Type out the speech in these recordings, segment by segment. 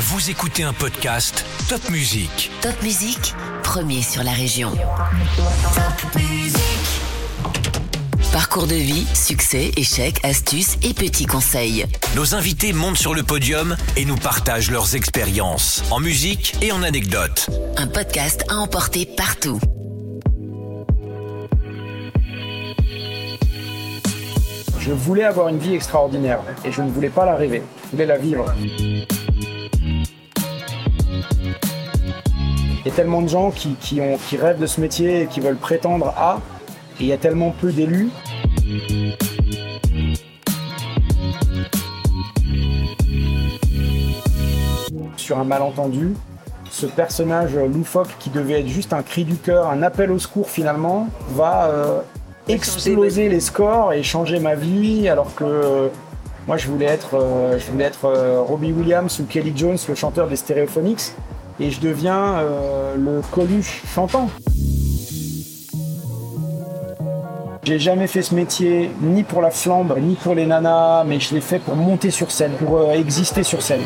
Vous écoutez un podcast Top Music. Top Music, premier sur la région. Top Music. Parcours de vie, succès, échecs, astuces et petits conseils. Nos invités montent sur le podium et nous partagent leurs expériences en musique et en anecdotes. Un podcast à emporter partout. Je voulais avoir une vie extraordinaire et je ne voulais pas la rêver, je voulais la vivre. Il y a tellement de gens qui, qui, ont, qui rêvent de ce métier et qui veulent prétendre à, et il y a tellement peu d'élus. Sur un malentendu, ce personnage loufoque qui devait être juste un cri du cœur, un appel au secours finalement, va euh, exploser les scores et changer ma vie alors que euh, moi je voulais être, euh, je voulais être euh, Robbie Williams ou Kelly Jones, le chanteur des Stereophonics, et je deviens euh, le Coluche chantant. J'ai jamais fait ce métier ni pour la flambe, ni pour les nanas, mais je l'ai fait pour monter sur scène, pour euh, exister sur scène.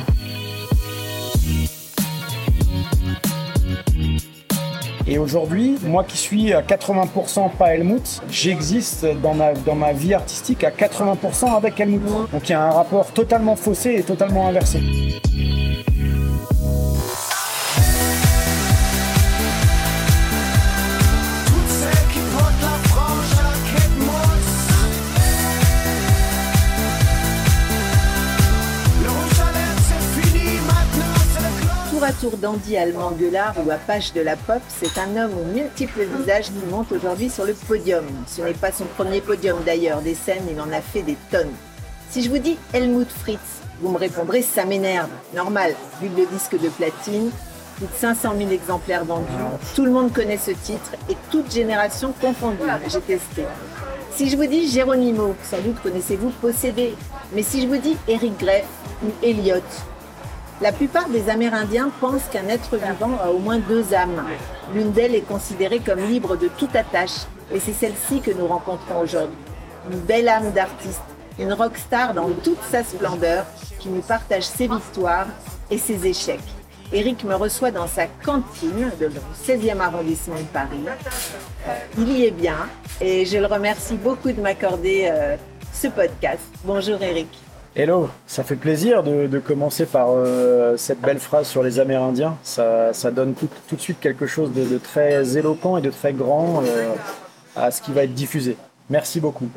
Et aujourd'hui, moi qui suis à 80% pas Helmut, j'existe dans ma, dans ma vie artistique à 80% avec Helmut. Donc il y a un rapport totalement faussé et totalement inversé. Dandy allemand gueulard ou apache de la pop, c'est un homme aux multiples visages qui monte aujourd'hui sur le podium. Ce n'est pas son premier podium d'ailleurs, des scènes il en a fait des tonnes. Si je vous dis Helmut Fritz, vous me répondrez ça m'énerve. Normal, vu le disque de platine, plus de 500 000 exemplaires vendus, tout le monde connaît ce titre et toute génération confondue, j'ai testé. Si je vous dis Geronimo, sans doute connaissez-vous Possédé, mais si je vous dis Eric Greff ou Elliot, la plupart des Amérindiens pensent qu'un être vivant a au moins deux âmes. L'une d'elles est considérée comme libre de toute attache, et c'est celle-ci que nous rencontrons aujourd'hui. Une belle âme d'artiste, une rockstar dans toute sa splendeur, qui nous partage ses victoires et ses échecs. Eric me reçoit dans sa cantine de le 16e arrondissement de Paris. Il y est bien, et je le remercie beaucoup de m'accorder euh, ce podcast. Bonjour Eric. Hello, ça fait plaisir de, de commencer par euh, cette belle phrase sur les Amérindiens. Ça, ça donne tout, tout de suite quelque chose de, de très éloquent et de très grand euh, à ce qui va être diffusé. Merci beaucoup.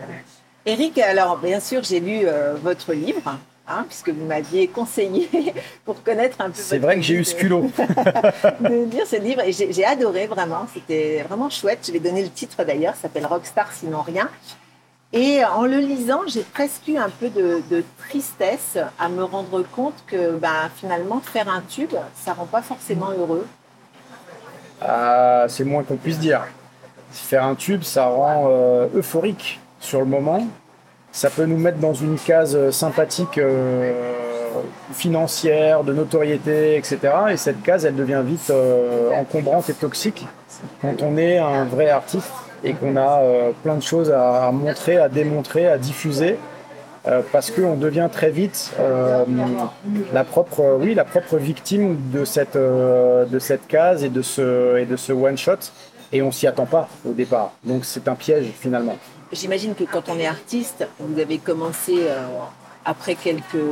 Eric, alors bien sûr, j'ai lu euh, votre livre, hein, puisque vous m'aviez conseillé pour connaître un peu. C'est vrai que j'ai eu ce culot. de lire ce livre et j'ai j'ai adoré vraiment. C'était vraiment chouette. Je vais donner le titre d'ailleurs, ça s'appelle Rockstar sinon rien. Et en le lisant, j'ai presque eu un peu de, tristesse à me rendre compte que ben, finalement, faire un tube, ça rend pas forcément heureux. Ah, c'est moins qu'on puisse dire. Faire un tube, ça rend euh, euphorique sur le moment. Ça peut nous mettre dans une case euh, sympathique euh, financière, de notoriété, etc. Et cette case, elle devient vite euh, encombrante et toxique quand on est un vrai artiste et qu'on a euh, plein de choses à, montrer, à démontrer, à diffuser. euh, parce qu'on devient très vite euh, la propre, oui, la propre victime de cette, euh, de cette case et de ce, et de ce one shot, et on s'y attend pas au départ. Donc c'est un piège finalement. J'imagine que quand on est artiste, vous avez commencé euh, après quelques,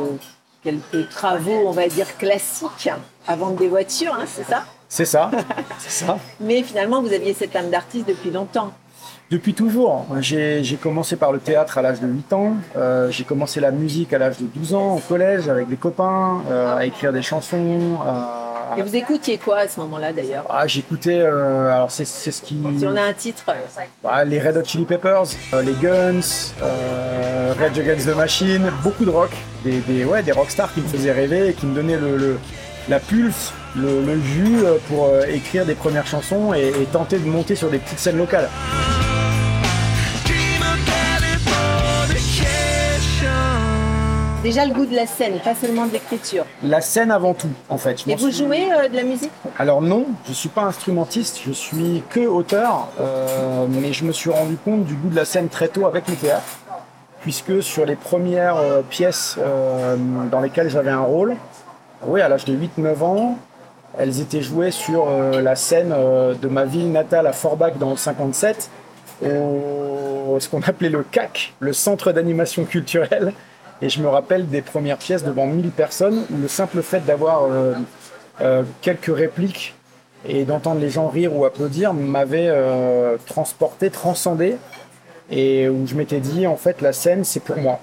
quelques travaux, on va dire classiques, à vendre des voitures, hein, c'est ça? C'est ça, c'est ça. Mais finalement, vous aviez cette âme d'artiste depuis longtemps. Depuis toujours. J'ai commencé par le théâtre à l'âge de 8 ans. Euh, j'ai commencé la musique à l'âge de 12 ans au collège avec des copains, euh, à écrire des chansons. à- Et vous écoutiez quoi à ce moment-là d'ailleurs Ah, j'écoutais. euh, alors c'est ce qui. Si on a un titre, Bah, les Red Hot Chili Peppers, euh, les Guns, euh, Rage Against the Machine, beaucoup de rock, des, des, ouais, des rockstars qui me faisaient rêver et qui me donnaient le, le- la pulse, le, le jus euh, pour euh, écrire des premières chansons et, et tenter de monter sur des petites scènes locales. Déjà le goût de la scène, pas seulement de l'écriture. La scène avant tout, en fait. Je Et vous suis- jouez euh, de la musique? Alors non, je suis pas instrumentiste, je suis que auteur, euh, mais je me suis rendu compte du goût de la scène très tôt avec le théâtre, puisque sur les premières euh, pièces dans lesquelles j'avais un rôle, Oui, à l'âge de 8-9 ans, elles étaient jouées sur euh, la scène euh, de ma ville natale à Forbach dans le 57, au ce qu'on appelait le CAC, le Centre d'animation culturelle. Et je me rappelle des premières pièces devant 1000 personnes où le simple fait d'avoir euh, quelques répliques et d'entendre les gens rire ou applaudir m'avait transporté, transcendé. Et où je m'étais dit, en fait, la scène, c'est pour moi.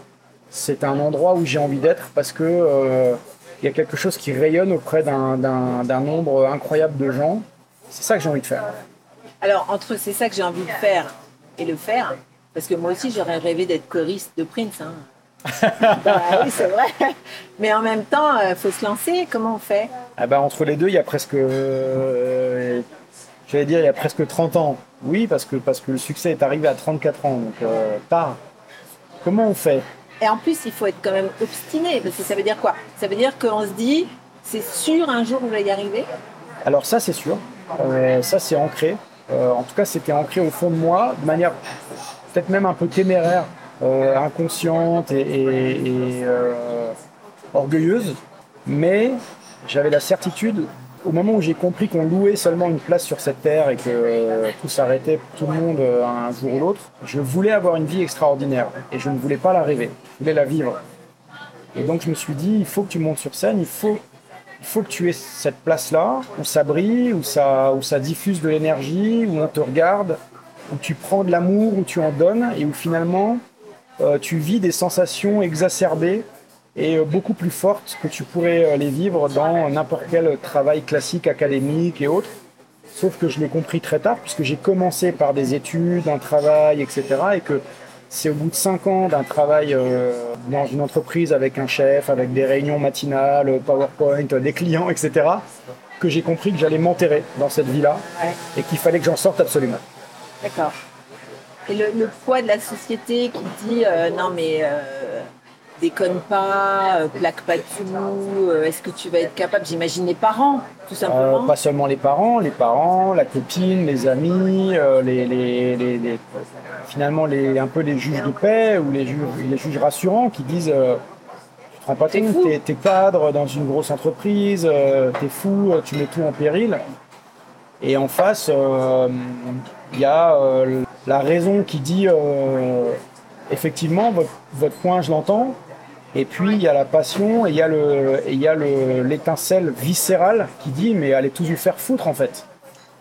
C'est un endroit où j'ai envie d'être parce que il y a quelque chose qui rayonne auprès d'un- nombre incroyable de gens. C'est ça que j'ai envie de faire. Alors, entre c'est ça que j'ai envie de faire et le faire, parce que moi aussi j'aurais rêvé d'être choriste de Prince. Hein. bah, oui, c'est vrai. Mais en même temps, il faut se lancer. Comment on fait? Ah bah, entre les deux, il y a presque, euh, j'allais dire, il y a presque 30 ans. Oui, parce que, parce que le succès est arrivé à 34 ans, donc euh. Comment on fait? Et en plus, il faut être quand même obstiné, parce que ça veut dire quoi? Ça veut dire qu'on se dit, c'est sûr, un jour, je vais y arriver? Alors ça, c'est sûr. Euh, ça, c'est ancré. Euh, en tout cas, c'était ancré au fond de moi, de manière peut-être même un peu téméraire, euh, inconsciente et, et- orgueilleuse. Mais j'avais la certitude, au moment où j'ai compris qu'on louait seulement une place sur cette terre et que tout s'arrêtait pour tout le monde euh, un jour ou l'autre, je voulais avoir une vie extraordinaire et je ne voulais pas la rêver, je voulais la vivre. Et donc je me suis dit, il faut que tu montes sur scène, il faut il faut que tu aies cette place-là, où ça brille, où ça, où ça diffuse de l'énergie, où on te regarde, où tu prends de l'amour, où tu en donnes, et où finalement euh, tu vis des sensations exacerbées et euh, beaucoup plus fortes que tu pourrais euh, les vivre dans n'importe quel travail classique, académique et autres. Sauf que je l'ai compris très tard, puisque j'ai commencé par des études, un travail, etc. Et que c'est au bout de cinq ans d'un travail euh, dans une entreprise avec un chef, avec des réunions matinales, PowerPoint, des clients, etc., que j'ai compris que j'allais m'enterrer dans cette vie-là et qu'il fallait que j'en sorte absolument. D'accord. Et le, le poids de la société qui dit, euh, non mais euh, déconne pas, euh, plaque pas tout, euh, est-ce que tu vas être capable J'imagine les parents, tout Euh, simplement. pas seulement les parents, les parents, la copine, les amis, euh, les, les- les- les- finalement les, un peu les juges de paix ou les juges, les juges rassurants qui disent euh, tu pas T'es t'es, cadre dans une grosse entreprise, euh, t'es fou, euh, tu mets tout en péril. Et en face, euh, il y a euh, la raison qui dit euh, effectivement votre, votre point je l'entends, et puis il y a la passion et il y a le et il y a le l'étincelle viscérale qui dit mais allez tous vous faire foutre en fait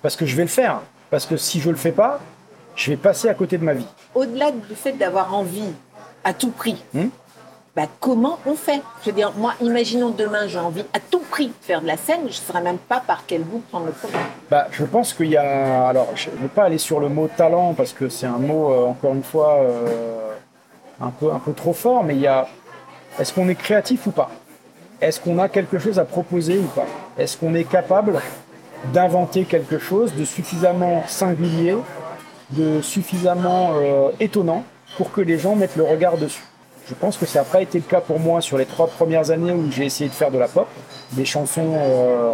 parce que je vais le faire parce que si je le fais pas je vais passer à côté de ma vie. Au-delà du fait d'avoir envie à tout prix, Hmm. bah, comment on fait? Je veux dire, moi, imaginons demain, j'ai envie à tout prix de faire de la scène, je ne saurais même pas par quel bout prendre le premier. Bah, je pense qu'il y a alors je ne vais pas aller sur le mot talent parce que c'est un mot euh, encore une fois euh, un peu un peu trop fort mais il y a est-ce qu'on est créatif ou pas? Est-ce qu'on a quelque chose à proposer ou pas? Est-ce qu'on est capable d'inventer quelque chose de suffisamment singulier, de suffisamment euh, étonnant pour que les gens mettent le regard dessus? Je pense que ça n'a pas été le cas pour moi sur les trois premières années où j'ai essayé de faire de la pop, des chansons euh,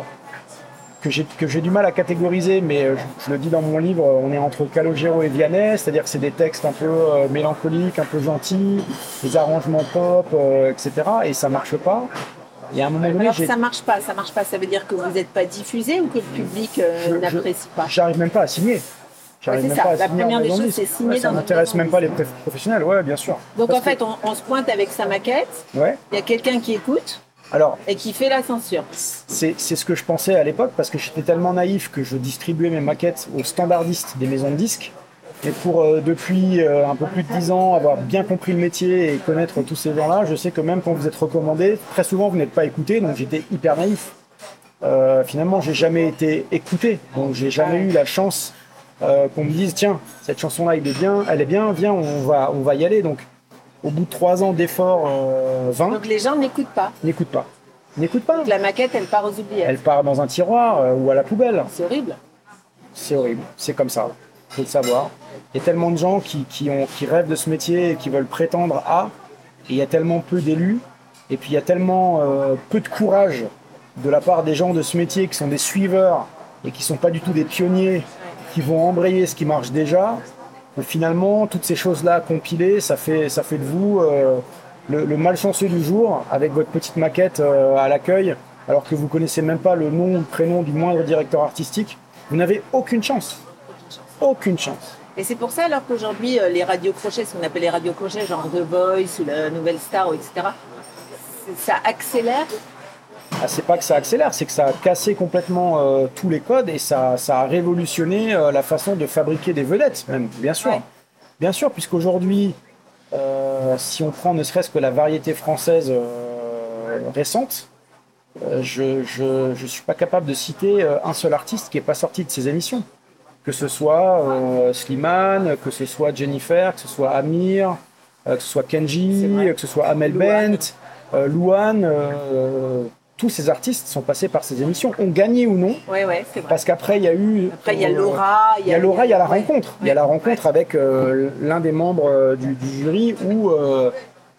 que j'ai du mal à catégoriser, mais euh, je, je le dis dans mon livre, euh, on est entre Calogero et Vianney, c'est-à-dire que c'est des textes un peu euh, mélancoliques, un peu gentils, des arrangements pop, euh, etc. Et ça marche pas. Et à un moment donné, Alors ça marche pas, ça marche pas, ça veut dire que vous n'êtes pas diffusé ou que le public euh, n'apprécie pas j'arrive même pas à signer. Ouais, c'est ça. La première des choses, c'est signer Ouais, Ça dans m'intéresse même pas les prof- professionnels, ouais, bien sûr. Donc Parce en fait, on, on se pointe avec sa maquette, ouais. il y a quelqu'un qui écoute Alors, et qui fait la censure. C'est c'est ce que je pensais à l'époque parce que j'étais tellement naïf que je distribuais mes maquettes aux standardistes des maisons de disques. Et pour euh, depuis euh, un peu plus de 10 ans avoir bien compris le métier et connaître tous ces gens-là, je sais que même quand vous êtes recommandé, très souvent vous n'êtes pas écouté, donc j'étais hyper naïf. Euh, finalement, j'ai jamais été écouté, donc j'ai jamais eu la chance euh, qu'on me dise tiens cette chanson-là il est bien, elle est bien, viens on va on va y aller. Donc au bout de trois ans d'efforts euh, 20, Donc les gens n'écoutent pas. n'écoute pas, n'écoute pas. Donc la maquette, elle part aux oubliettes. Elle part dans un tiroir euh, ou à la poubelle. C'est horrible. C'est horrible, c'est comme ça. Faut le savoir. Il y a tellement de gens qui, qui, ont, qui rêvent de ce métier et qui veulent prétendre à, et il y a tellement peu d'élus, et puis il y a tellement euh, peu de courage de la part des gens de ce métier qui sont des suiveurs et qui sont pas du tout des pionniers, qui vont embrayer ce qui marche déjà. Finalement, toutes ces choses-là compilées, ça fait, ça fait de vous euh, le, malchanceux du jour avec votre petite maquette euh, à l'accueil alors que vous connaissez même pas le nom ou le prénom du moindre directeur artistique, vous n'avez aucune chance. Aucune chance. Et c'est pour ça alors qu'aujourd'hui, euh, les radios crochets, ce qu'on appelle les radios crochets, genre The Voice ou la Nouvelle Star, etc., ça accélère. Ah, c'est pas que ça accélère, c'est que ça a cassé complètement euh, tous les codes et ça, ça a révolutionné euh, la façon de fabriquer des vedettes, même, bien sûr. Ouais. Bien sûr, puisqu'aujourd'hui, euh, si on prend ne serait-ce que la variété française euh, récente, euh, je, je, je suis pas capable de citer euh, un seul artiste qui est pas sorti de ces émissions. Que ce soit euh, Slimane, que ce soit Jennifer, que ce soit Amir, euh, que ce soit Kenji, que ce soit Amel. Bent, euh, Louane, euh, tous ces artistes sont passés par ces émissions, ont gagné ou non, Ouais, ouais, c'est vrai. parce qu'après il y a eu. Après, il y a Laura. il y a Laura, il y a la rencontre. Il y a la rencontre avec euh, l'un des membres euh, du, du jury ou. euh,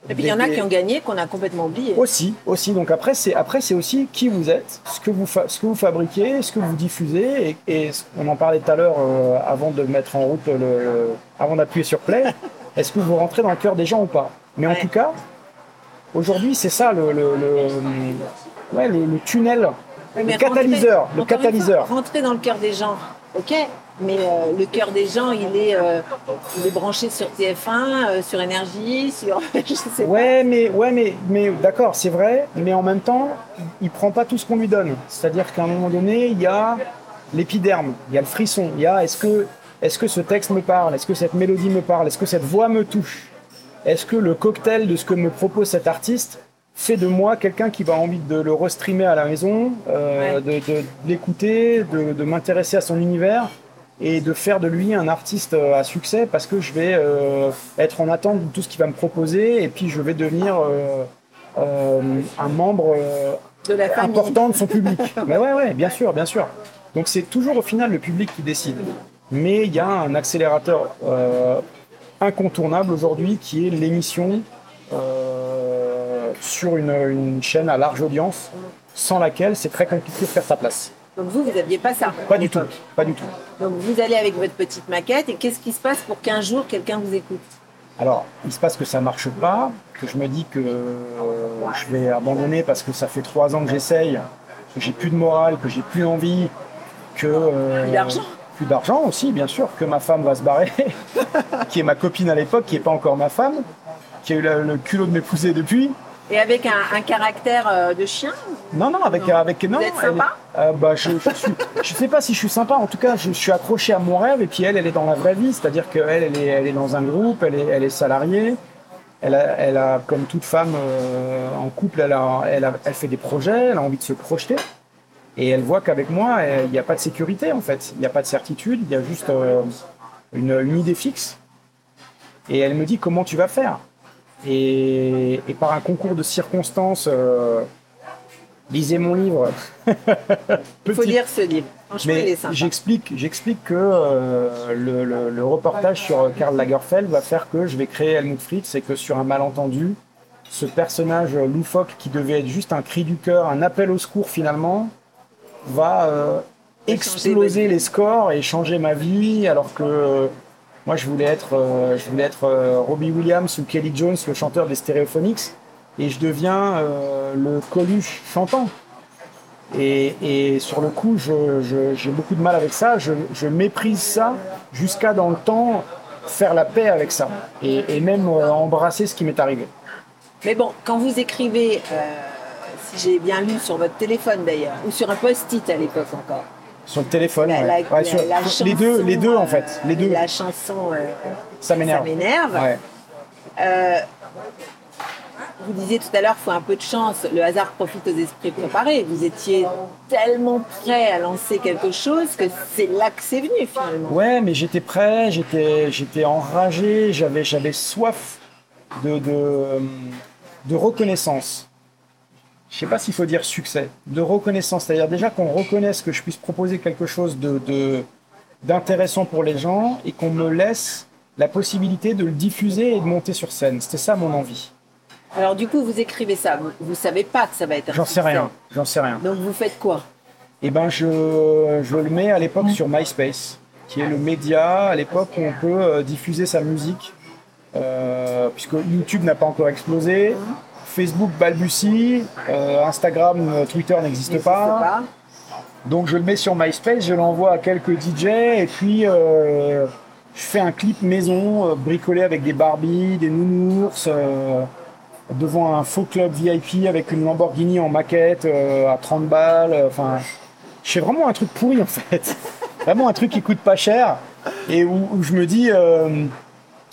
Et puis il y en a des- qui ont gagné, qu'on a complètement oublié. Aussi, aussi. Donc après, c'est après c'est aussi qui vous êtes, ce que vous fa- ce que vous fabriquez, ce que vous diffusez, et, et on en parlait tout à l'heure euh, avant de mettre en route le, avant d'appuyer sur play. Est-ce que vous rentrez dans le cœur des gens ou pas? Mais en tout cas, aujourd'hui, c'est ça le, le, le- ouais, le- le tunnel, Oui, le catalyseur, rentrer- le catalyseur. fois, rentrer dans le cœur des gens, ok, mais euh, le cœur des gens, il est, euh, il est branché sur TF1, euh, sur Énergie, sur. je sais pas. Ouais, mais, ouais, mais, mais d'accord, c'est vrai, mais en même temps, il prend pas tout ce qu'on lui donne. C'est-à-dire qu'à un moment donné, il y a l'épiderme, il y a le frisson, il y a est-ce que, est-ce que ce texte me parle, est-ce que cette mélodie me parle, est-ce que cette voix me touche, est-ce que le cocktail de ce que me propose cet artiste fait de moi quelqu'un qui va envie de le restreamer à la maison, euh, Ouais. de, de- de l'écouter, de, de m'intéresser à son univers et de faire de lui un artiste euh, à succès parce que je vais euh, être en attente de tout ce qu'il va me proposer et puis je vais devenir euh, un membre de la famille. important de son public. Mais ouais, ouais, bien sûr, bien sûr. Donc c'est toujours au final le public qui décide. Mais il y a un accélérateur incontournable aujourd'hui qui est l'émission euh, sur une, une chaîne à large audience sans laquelle c'est très compliqué de faire sa place. Donc vous, vous n'aviez pas ça. Pas du tout, pas du tout. Donc vous allez avec votre petite maquette et qu'est-ce qui se passe pour qu'un jour quelqu'un vous écoute? Alors, il se passe que ça marche pas, que je me dis que euh, je vais abandonner parce que ça fait trois ans que j'essaye, que j'ai plus de morale, que j'ai plus envie, que euh, Plus d'argent. plus d'argent aussi, bien sûr, que ma femme va se barrer, qui est ma copine à l'époque, qui est pas encore ma femme, qui a eu le, le culot de m'épouser depuis. Et avec un, un caractère euh, de chien Non, non, avec Non. avec non. Vous êtes elle sympa euh, bah, je, je sais pas si je suis sympa. En tout cas, je, suis accroché à mon rêve et puis elle, elle est dans la vraie vie, c'est-à-dire qu'elle, elle est, elle est dans un groupe, elle est, elle est salariée. Elle a, elle a, comme toute femme euh, en couple, elle, a, elle, a- elle fait des projets, elle a envie de se projeter. Et elle voit qu'avec moi, il n'y a pas de sécurité en fait. Il n'y a pas de certitude, il y a juste euh, une, une idée fixe. Et elle me dit comment tu vas faire? Et, et par un concours de circonstances, euh, lisez mon livre. Il faut lire ce livre. Mais j'explique, j'explique que euh, le, le- le reportage sur Karl Lagerfeld va faire que je vais créer Helmut Fritz et que sur un malentendu, ce personnage loufoque qui devait être juste un cri du cœur, un appel au secours finalement, va euh, exploser les scores et changer ma vie alors que euh, moi je voulais être, euh, je voulais être euh, Robbie Williams ou Kelly Jones, le chanteur des Stereophonics, et je deviens euh, le Coluche chantant. Et, sur le coup, j'ai beaucoup de mal avec ça. Je, méprise ça jusqu'à dans le temps faire la paix avec ça et, même embrasser ce qui m'est arrivé. Mais bon, quand vous écrivez, si j'ai bien lu sur votre téléphone d'ailleurs, ou sur un post-it à l'époque encore, Sur le téléphone, la, ouais. la- Ouais, sur- la les deux, les deux en euh, fait, les deux. La chanson euh, Ça m'énerve. Ça m'énerve. Ouais. Euh, vous disiez tout à l'heure, il faut un peu de chance. Le hasard profite aux esprits préparés. Vous étiez tellement prêt à lancer quelque chose que c'est là que c'est venu finalement. Ouais, mais j'étais prêt, j'étais, j'étais enragé, j'avais, j'avais soif de, de, de reconnaissance. Je sais pas s'il faut dire succès, de reconnaissance, c'est-à-dire déjà qu'on reconnaisse que je puisse proposer quelque chose de, d'intéressant pour les gens et qu'on me laisse la possibilité de le diffuser et de monter sur scène. C'était ça mon envie. Alors du coup, vous écrivez ça. Vous, vous savez pas que ça va être. un J'en sais rien, j'en sais rien. Donc vous faites quoi? Eh ben, je, je le mets à l'époque sur MySpace, qui est le média à l'époque où on peut euh, diffuser sa musique, euh, puisque YouTube n'a pas encore explosé, Facebook balbutie, euh, Instagram, euh, Twitter n'existe pas. pas. Donc je le mets sur MySpace, je l'envoie à quelques DJ et puis euh, je fais un clip maison euh, bricolé avec des Barbies, des nounours, devant un faux club VIP avec une Lamborghini en maquette à 30 balles. Enfin, je fais vraiment un truc pourri en fait. vraiment un truc qui coûte pas cher et où, où je me dis,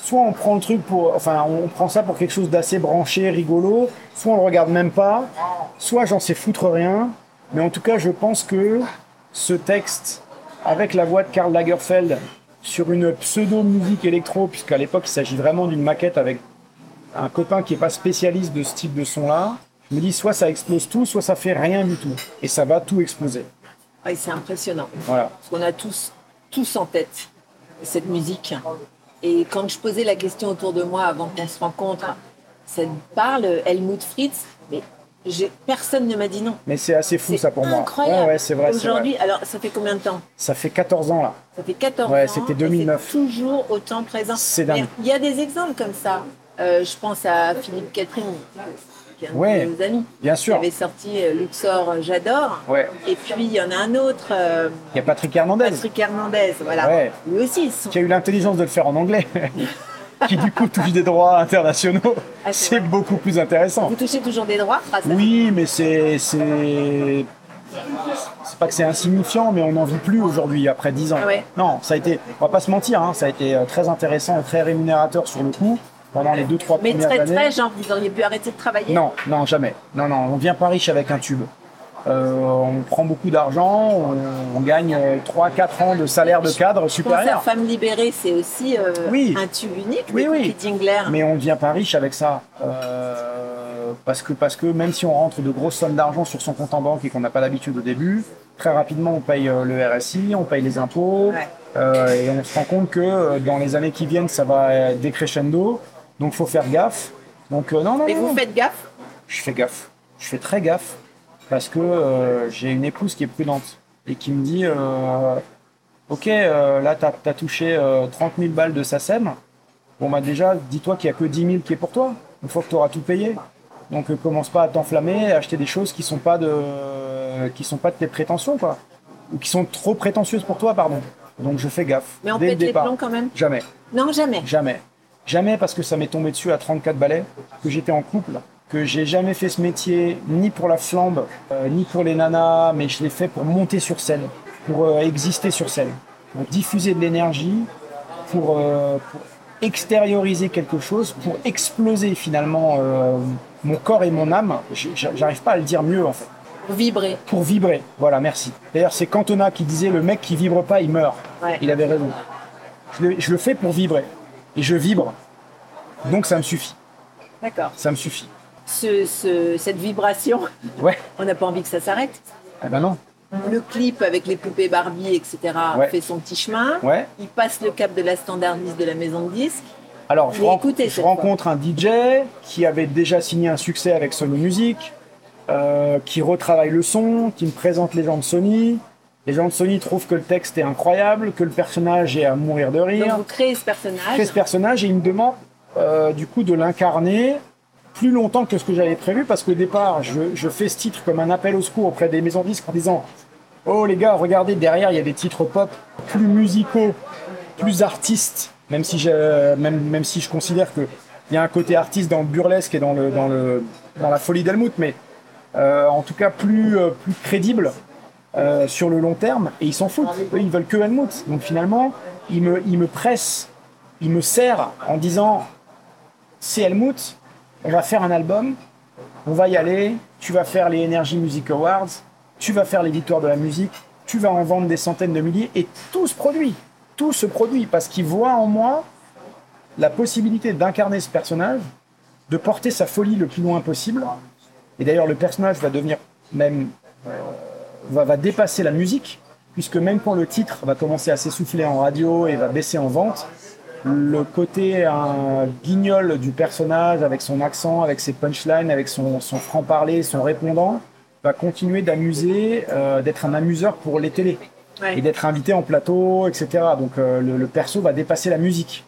soit on prend le truc pour, enfin on prend ça pour quelque chose d'assez branché, rigolo, soit on le regarde même pas, soit j'en sais foutre rien. Mais en tout cas, je pense que ce texte, avec la voix de Karl Lagerfeld, sur une pseudo-musique électro, puisqu'à l'époque il s'agit vraiment d'une maquette avec un copain qui n'est pas spécialiste de ce type de son-là, je me dis soit ça explose tout, soit ça fait rien du tout. Et ça va tout exploser. Ouais, c'est impressionnant. Voilà. Parce qu'on a tous, tous en tête cette musique. Et quand je posais la question autour de moi avant qu'on se rencontre, ça te parle Helmut Fritz, mais personne ne m'a dit non. Mais c'est assez fou ça pour moi. incroyable. Ouais, ouais, c'est vrai. Aujourd'hui, alors ça fait combien de temps? Ça fait 14 ans là. Ça fait 14 Ouais, ans. c'était et 2009. c'est toujours autant présent. C'est dingue. Il y a des exemples comme ça. Euh, je pense à Philippe Catherine, un Ouais, de nos amis, Bien qui sûr. avait sorti euh, Luxor euh, J'adore. Ouais. Et puis il y en a un autre, euh, Il y a Patrick Hernandez Patrick Hernandez, voilà. Ouais. Lui aussi, son- qui a eu l'intelligence de le faire en anglais. qui du coup touche des droits internationaux. Ah, c'est beaucoup plus intéressant. vous touchez toujours des droits grâce. Oui, mais c'est. C'est c'est pas que c'est insignifiant, mais on n'en vit plus aujourd'hui, après 10 ans. Ah ouais. Non, ça a été, on va pas se mentir, hein, ça a été très intéressant et très rémunérateur sur le coup, pendant les 2-3 Mais premières très années. très, genre vous auriez pu arrêter de travailler? Non, non, jamais. Non, non, on vient pas riche avec un tube. Euh, on prend beaucoup d'argent, on, on gagne 3-4 ans de salaire de cadre Je supérieur. Femme libérée, c'est aussi euh, Oui. un tube unique Oui, oui. Mais on ne devient pas riche avec ça. Euh, parce, que, parce que même si on rentre de grosses sommes d'argent sur son compte en banque et qu'on n'a pas l'habitude au début, très rapidement on paye euh, le RSI, on paye les impôts, Ouais. euh, et on se rend compte que euh, dans les années qui viennent ça va euh, décrescendo, donc faut faire gaffe. Donc euh, non, non, non, vous non. faites gaffe? je fais gaffe. Je fais très gaffe parce que euh, j'ai une épouse qui est prudente et qui me dit euh, Ok, là, tu as, touché euh, 30 000 balles de SACEM. Bon, bah déjà, dis-toi qu'il n'y a que 10 000 qui est pour toi, une fois que tu auras tout payé. Donc, commence pas à t'enflammer, à acheter des choses qui sont pas de, qui sont pas de tes prétentions, quoi. Ou qui sont trop prétentieuses pour toi, pardon. Donc, je fais gaffe. Mais on dès le pète les plombs quand même? Jamais. Non, jamais. Jamais. Jamais parce que ça m'est tombé dessus à 34 balais, que j'étais en couple, que j'ai jamais fait ce métier ni pour la flambe, euh, ni pour les nanas, mais je l'ai fait pour monter sur scène, pour euh, exister sur scène, pour diffuser de l'énergie, pour, euh, pour extérioriser quelque chose, pour exploser finalement euh, mon corps et mon âme. J'arrive pas à le dire mieux en fait. Pour vibrer. Pour vibrer. Voilà, merci. D'ailleurs, c'est Cantona qui disait le mec qui vibre pas, il meurt. Ouais. Il avait raison. Je le, je le fais pour vibrer. Et je vibre. Donc ça me suffit. D'accord. Ça me suffit. Ce, ce- cette vibration, Ouais. on n'a pas envie que ça s'arrête. Eh ben non. Le clip avec les poupées Barbie, etc., Ouais. fait son petit chemin. Ouais. Il passe le cap de la standardiste de la maison de disques. Alors, je, ren- rencontre un DJ qui avait déjà signé un succès avec Sony Music, euh, qui retravaille le son, qui me présente les gens de Sony. Les gens de Sony trouvent que le texte est incroyable, que le personnage est à mourir de Donc rire. vous créez ce personnage. crée ce personnage et il me demande euh, du coup de l'incarner plus longtemps que ce que j'avais prévu parce qu'au départ je, je fais ce titre comme un appel au secours auprès des maisons de disques en disant oh les gars regardez derrière il y a des titres pop plus musicaux plus artistes même si je, même, même si je considère que il y a un côté artiste dans le burlesque et dans le dans le dans la folie d'Helmut mais euh, en tout cas plus euh, plus crédible euh, sur le long terme et ils s'en foutent. Eux, ils veulent que Helmut. Donc finalement, ils me, ils me pressent, ils me serrent en disant c'est Helmut, on va faire un album, on va y aller, tu vas faire les Energy Music Awards, tu vas faire les victoires de la musique, tu vas en vendre des centaines de milliers et tout se produit. Tout se produit parce qu'ils voient en moi la possibilité d'incarner ce personnage, de porter sa folie le plus loin possible. Et d'ailleurs, le personnage va devenir même va, va dépasser la musique, puisque même quand le titre va commencer à s'essouffler en radio et va baisser en vente, le côté un guignol du personnage avec son accent, avec ses punchlines, avec son, son franc-parler, son répondant, va continuer d'amuser, euh, d'être un amuseur pour les télés Ouais. et d'être invité en plateau, etc. Donc euh, le, le perso va dépasser la musique.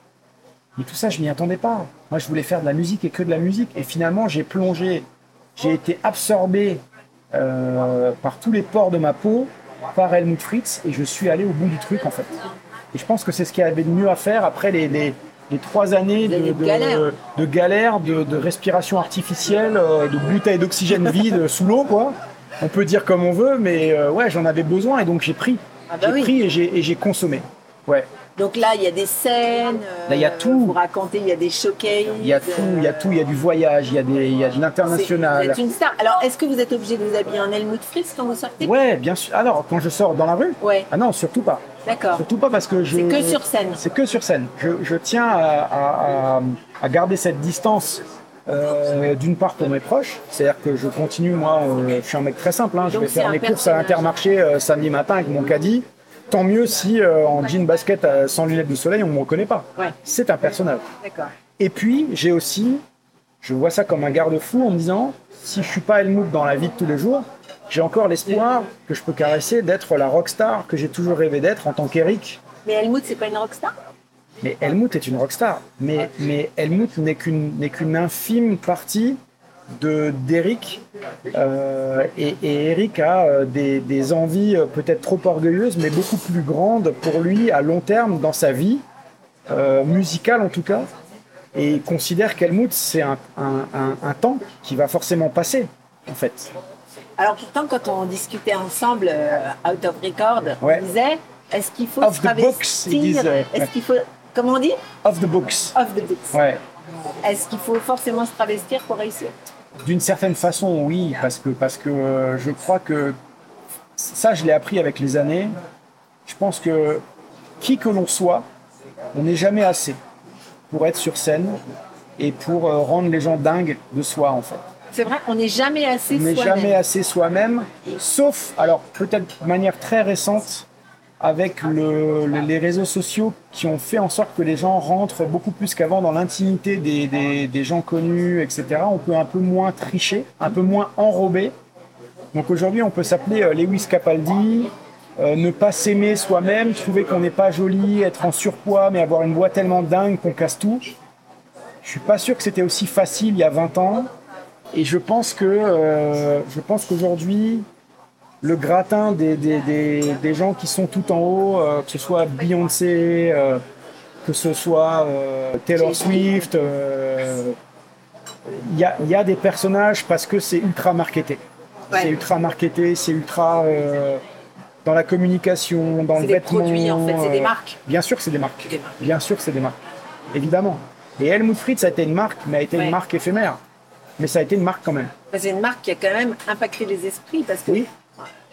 Mais tout ça, je m'y attendais pas. Moi, je voulais faire de la musique et que de la musique. Et finalement, j'ai plongé, j'ai été absorbé euh, par tous les pores de ma peau par Helmut Fritz et je suis allé au bout du truc en fait. Et je pense que c'est ce qu'il y avait de mieux à faire après les, les, les trois années de, galère. de, de galère, de, de respiration artificielle, euh, de bouteilles d'oxygène vide sous l'eau, quoi. On peut dire comme on veut, mais euh, ouais, j'en avais besoin et donc j'ai pris. Ah bah j'ai oui. pris et j'ai et j'ai consommé. Ouais. Donc là, il y a des scènes. euh, Là, il y a tout. Vous racontez, il y a des showcases. Il y a tout, il y a tout, il y a du voyage, il y a, des, il y a de Vous l'international. êtes une star. Alors, est-ce que vous êtes obligé de vous habiller en Helmut Fritz quand vous sortez? Ouais, bien sûr. Alors, quand je sors dans la rue? Ouais, Ah non, surtout pas. d'accord. Surtout pas parce que je. C'est que sur scène. C'est que sur scène. Je, je tiens à, à- à- à garder cette distance. euh, d'une part pour mes proches, c'est-à-dire que je continue, moi, euh, je suis un mec très simple, hein, je vais faire mes courses à l'intermarché euh, samedi matin avec mon caddie. Tant mieux si euh, en jean basket euh, sans lunettes de soleil, on ne me reconnaît pas. Ouais, C'est un personnage. d'accord. Et puis, j'ai aussi, je vois ça comme un garde-fou en me disant, si je suis pas Helmut dans la vie de tous les jours, j'ai encore l'espoir que je peux caresser d'être la rockstar que j'ai toujours rêvé d'être en tant qu'Eric. Mais Helmut, c'est pas une rockstar? Mais Helmut est une rockstar. Mais, mais Helmut n'est qu'une n'est qu'une infime partie d'Eric. Euh, et, et Eric a euh, des, des envies euh, peut-être trop orgueilleuses, mais beaucoup plus grandes pour lui à long terme dans sa vie, musicale en tout cas. Et il considère qu'Helmut, c'est un, un- un- un temps qui va forcément passer, en fait. Alors pourtant, quand on discutait ensemble, euh, out of record, Ouais. on disait, est-ce qu'il faut se travestir? Est-ce qu'il faut, comment on dit? Off the books. Off the books. Ouais. Est-ce qu'il faut forcément se travestir pour réussir? D'une certaine façon, oui, parce que, parce que euh, je crois que ça, je l'ai appris avec les années. Je pense que qui que l'on soit, on n'est jamais assez pour être sur scène et pour euh, rendre les gens dingues de soi, en fait. C'est vrai, on n'est jamais assez On n'est soi-même. jamais assez soi-même, sauf, alors peut-être de manière très récente, avec le- le- les réseaux sociaux qui ont fait en sorte que les gens rentrent beaucoup plus qu'avant dans l'intimité des, des- des gens connus, etc. On peut un peu moins tricher, un peu moins enrober. Donc aujourd'hui, on peut s'appeler euh, Lewis Capaldi, euh, ne pas s'aimer soi-même, trouver qu'on n'est pas joli, être en surpoids, mais avoir une voix tellement dingue qu'on casse tout. Je suis pas sûr que c'était aussi facile il y a 20 ans. Et je pense que euh, je pense qu'aujourd'hui, le gratin des, des, des, des gens qui sont tout en haut, euh, que ce soit Beyoncé, euh, que ce soit euh, Taylor Swift, il y, a, il y a des personnages parce que c'est ultra marketé. Ouais. C'est ultra marketé, c'est ultra dans la communication, dans C'est le des vêtement. produits, en fait, c'est des marques. Bien sûr, c'est des marques. Des marques. Bien sûr, c'est des marques. Évidemment. Et Helmut Fritz a été une marque, mais a été Ouais. une marque éphémère. Mais ça a été une marque quand même. C'est une marque qui a quand même impacté les esprits parce que Oui.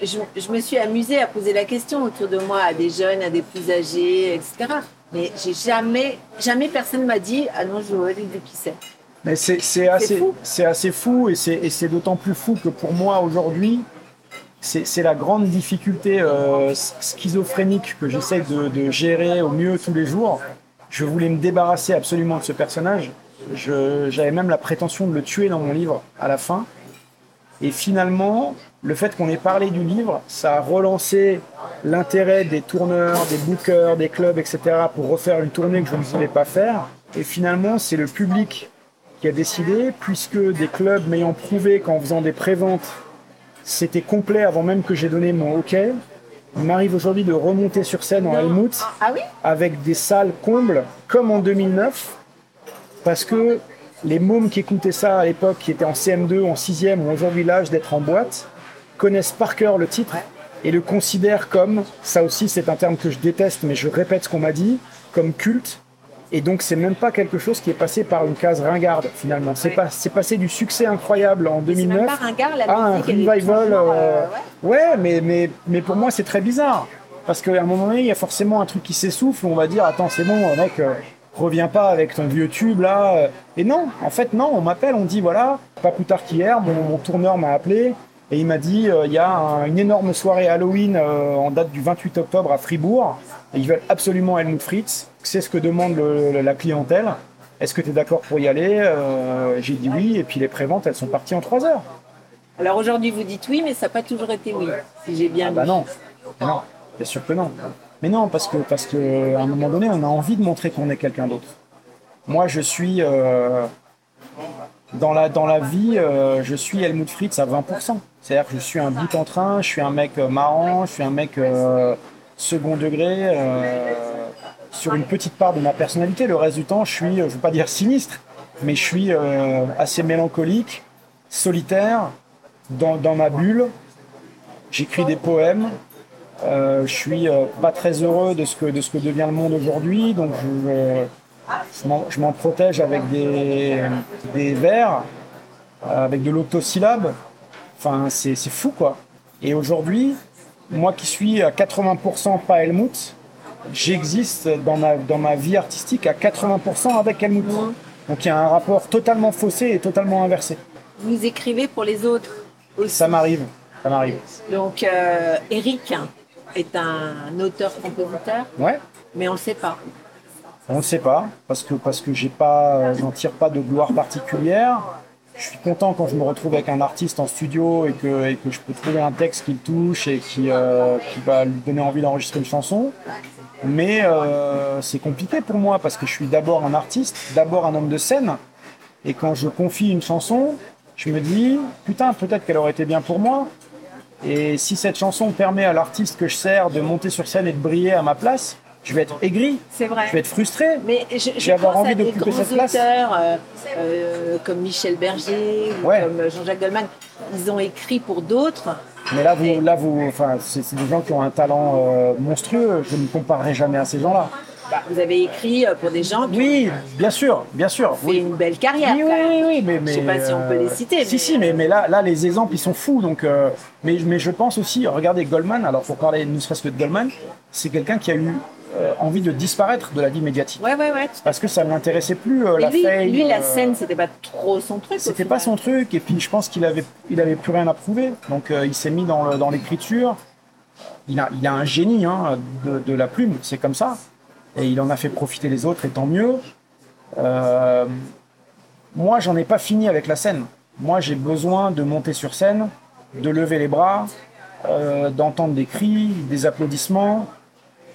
Je, je me suis amusée à poser la question autour de moi à des jeunes, à des plus âgés, etc. Mais j'ai jamais, jamais personne m'a dit ah non je vois qui c'est. Mais c'est assez, fou. c'est assez fou et c'est d'autant plus fou que pour moi aujourd'hui, c'est la grande difficulté euh, schizophrénique que j'essaie de, de gérer au mieux tous les jours. Je voulais me débarrasser absolument de ce personnage. J'avais même la prétention de le tuer dans mon livre à la fin. Et finalement, le fait qu'on ait parlé du livre, ça a relancé l'intérêt des tourneurs, des bookers, des clubs, etc. pour refaire une tournée que je ne voulais pas faire. Et finalement, c'est le public qui a décidé, puisque des clubs m'ayant prouvé qu'en faisant des préventes, c'était complet avant même que j'ai donné mon OK. Il m'arrive aujourd'hui de remonter sur scène en Helmut Ah, oui? avec des salles combles comme en 2009 parce que les mômes qui écoutaient ça à l'époque, qui étaient en CM2, en 6e, ont aujourd'hui l'âge d'être en boîte, connaissent par cœur le titre et le considèrent comme, ça aussi c'est un terme que je déteste, mais je répète ce qu'on m'a dit, comme culte. Et donc c'est même pas quelque chose qui est passé par une case ringarde finalement. C'est Ouais. pas, c'est passé du succès incroyable en C'est même 2009 pas ringard la ah, un revival. euh, euh, ouais. ouais, mais, mais, mais pour moi, c'est très bizarre. Parce qu'à un moment donné, il y a forcément un truc qui s'essouffle. On va dire, attends, c'est bon, mec, euh, reviens pas avec ton vieux tube là. Et non, en fait, non, on m'appelle, on dit, voilà, pas plus tard qu'hier, mon, mon tourneur m'a appelé. Et il m'a dit, euh, il y a un- une énorme soirée Halloween euh, en date du 28 octobre à Fribourg. Et ils veulent absolument Helmut Fritz. C'est ce que demande le- le- la clientèle. Est-ce que tu es d'accord pour y aller Euh, J'ai dit oui. Et puis les préventes, elles sont parties en 3 heures. Alors aujourd'hui vous dites oui, mais ça n'a pas toujours été oui, si j'ai bien Ah bah non, non, bien sûr que non. Mais non, parce que parce que à un moment donné, on a envie de montrer qu'on est quelqu'un d'autre. Moi, je suis euh, dans la dans la vie, euh, je suis Helmut Fritz à 20%. C'est-à-dire que je suis un bout en train, je suis un mec euh, marrant, je suis un mec second degré sur une petite part de ma personnalité. Le reste du temps, je suis, je veux pas dire sinistre, mais je suis assez mélancolique, solitaire, dans, dans ma bulle. J'écris des poèmes. Euh, je suis euh, pas très heureux de ce que de ce que devient le monde aujourd'hui, donc je, je m'en- protège avec des, des vers, euh, avec de l'octosyllabe. Enfin, c'est c'est fou quoi. Et aujourd'hui, moi qui suis à 80% pas Helmut, j'existe dans ma, dans ma vie artistique à 80% avec Helmut. Donc il y a un rapport totalement faussé et totalement inversé. Vous écrivez pour les autres aussi. Ça m'arrive, ça m'arrive. Donc, euh, Eric est un auteur-compositeur, Ouais. mais on le sait pas. On ne sait pas parce que parce que j'ai pas, euh, j'en tire pas de gloire particulière. Je suis content quand je me retrouve avec un artiste en studio et que, et que je peux trouver un texte qui le touche et qui, euh, qui va lui donner envie d'enregistrer une chanson. Mais euh, c'est compliqué pour moi parce que je suis d'abord un artiste, d'abord un homme de scène. Et quand je confie une chanson, je me dis putain peut-être qu'elle aurait été bien pour moi. Et si cette chanson permet à l'artiste que je sers de monter sur scène et de briller à ma place, je vais être aigri, C'est vrai. je vais être frustré. Mais je, je vais avoir envie à des d'occuper cette place. auteurs euh, euh, comme Michel Berger ou comme Jean-Jacques Goldman. Ils ont écrit pour d'autres. Mais là, vous, là, vous, enfin, c'est c'est des gens qui ont un talent euh, monstrueux. Je ne comparerai jamais à ces gens-là. Bah, vous avez écrit euh, pour des gens qui Oui, bien sûr, bien sûr. fait Oui, une belle carrière. oui, quand oui, même. oui, oui, mais, mais Je sais pas si on peut les citer, Si, mais- si, mais, mais là, là, les exemples, ils sont fous. Donc, euh, mais, mais je pense aussi, regardez Goldman. Alors, pour parler ne serait-ce que de Goldman, c'est quelqu'un qui a eu euh, envie de disparaître de la vie médiatique Ouais, ouais, ouais. parce que ça ne l'intéressait plus euh, la lui, lui, la euh, scène, c'était pas trop son truc. C'était pas son truc, et puis je pense qu'il avait, il avait plus rien à prouver. Donc euh, il s'est mis dans l'écriture. Il a, il a un génie hein, de, de la plume, c'est comme ça. Et il en a fait profiter les autres, et tant mieux. Euh, moi, j'en ai pas fini avec la scène. Moi, j'ai besoin de monter sur scène, de lever les bras, euh, d'entendre des cris, des applaudissements,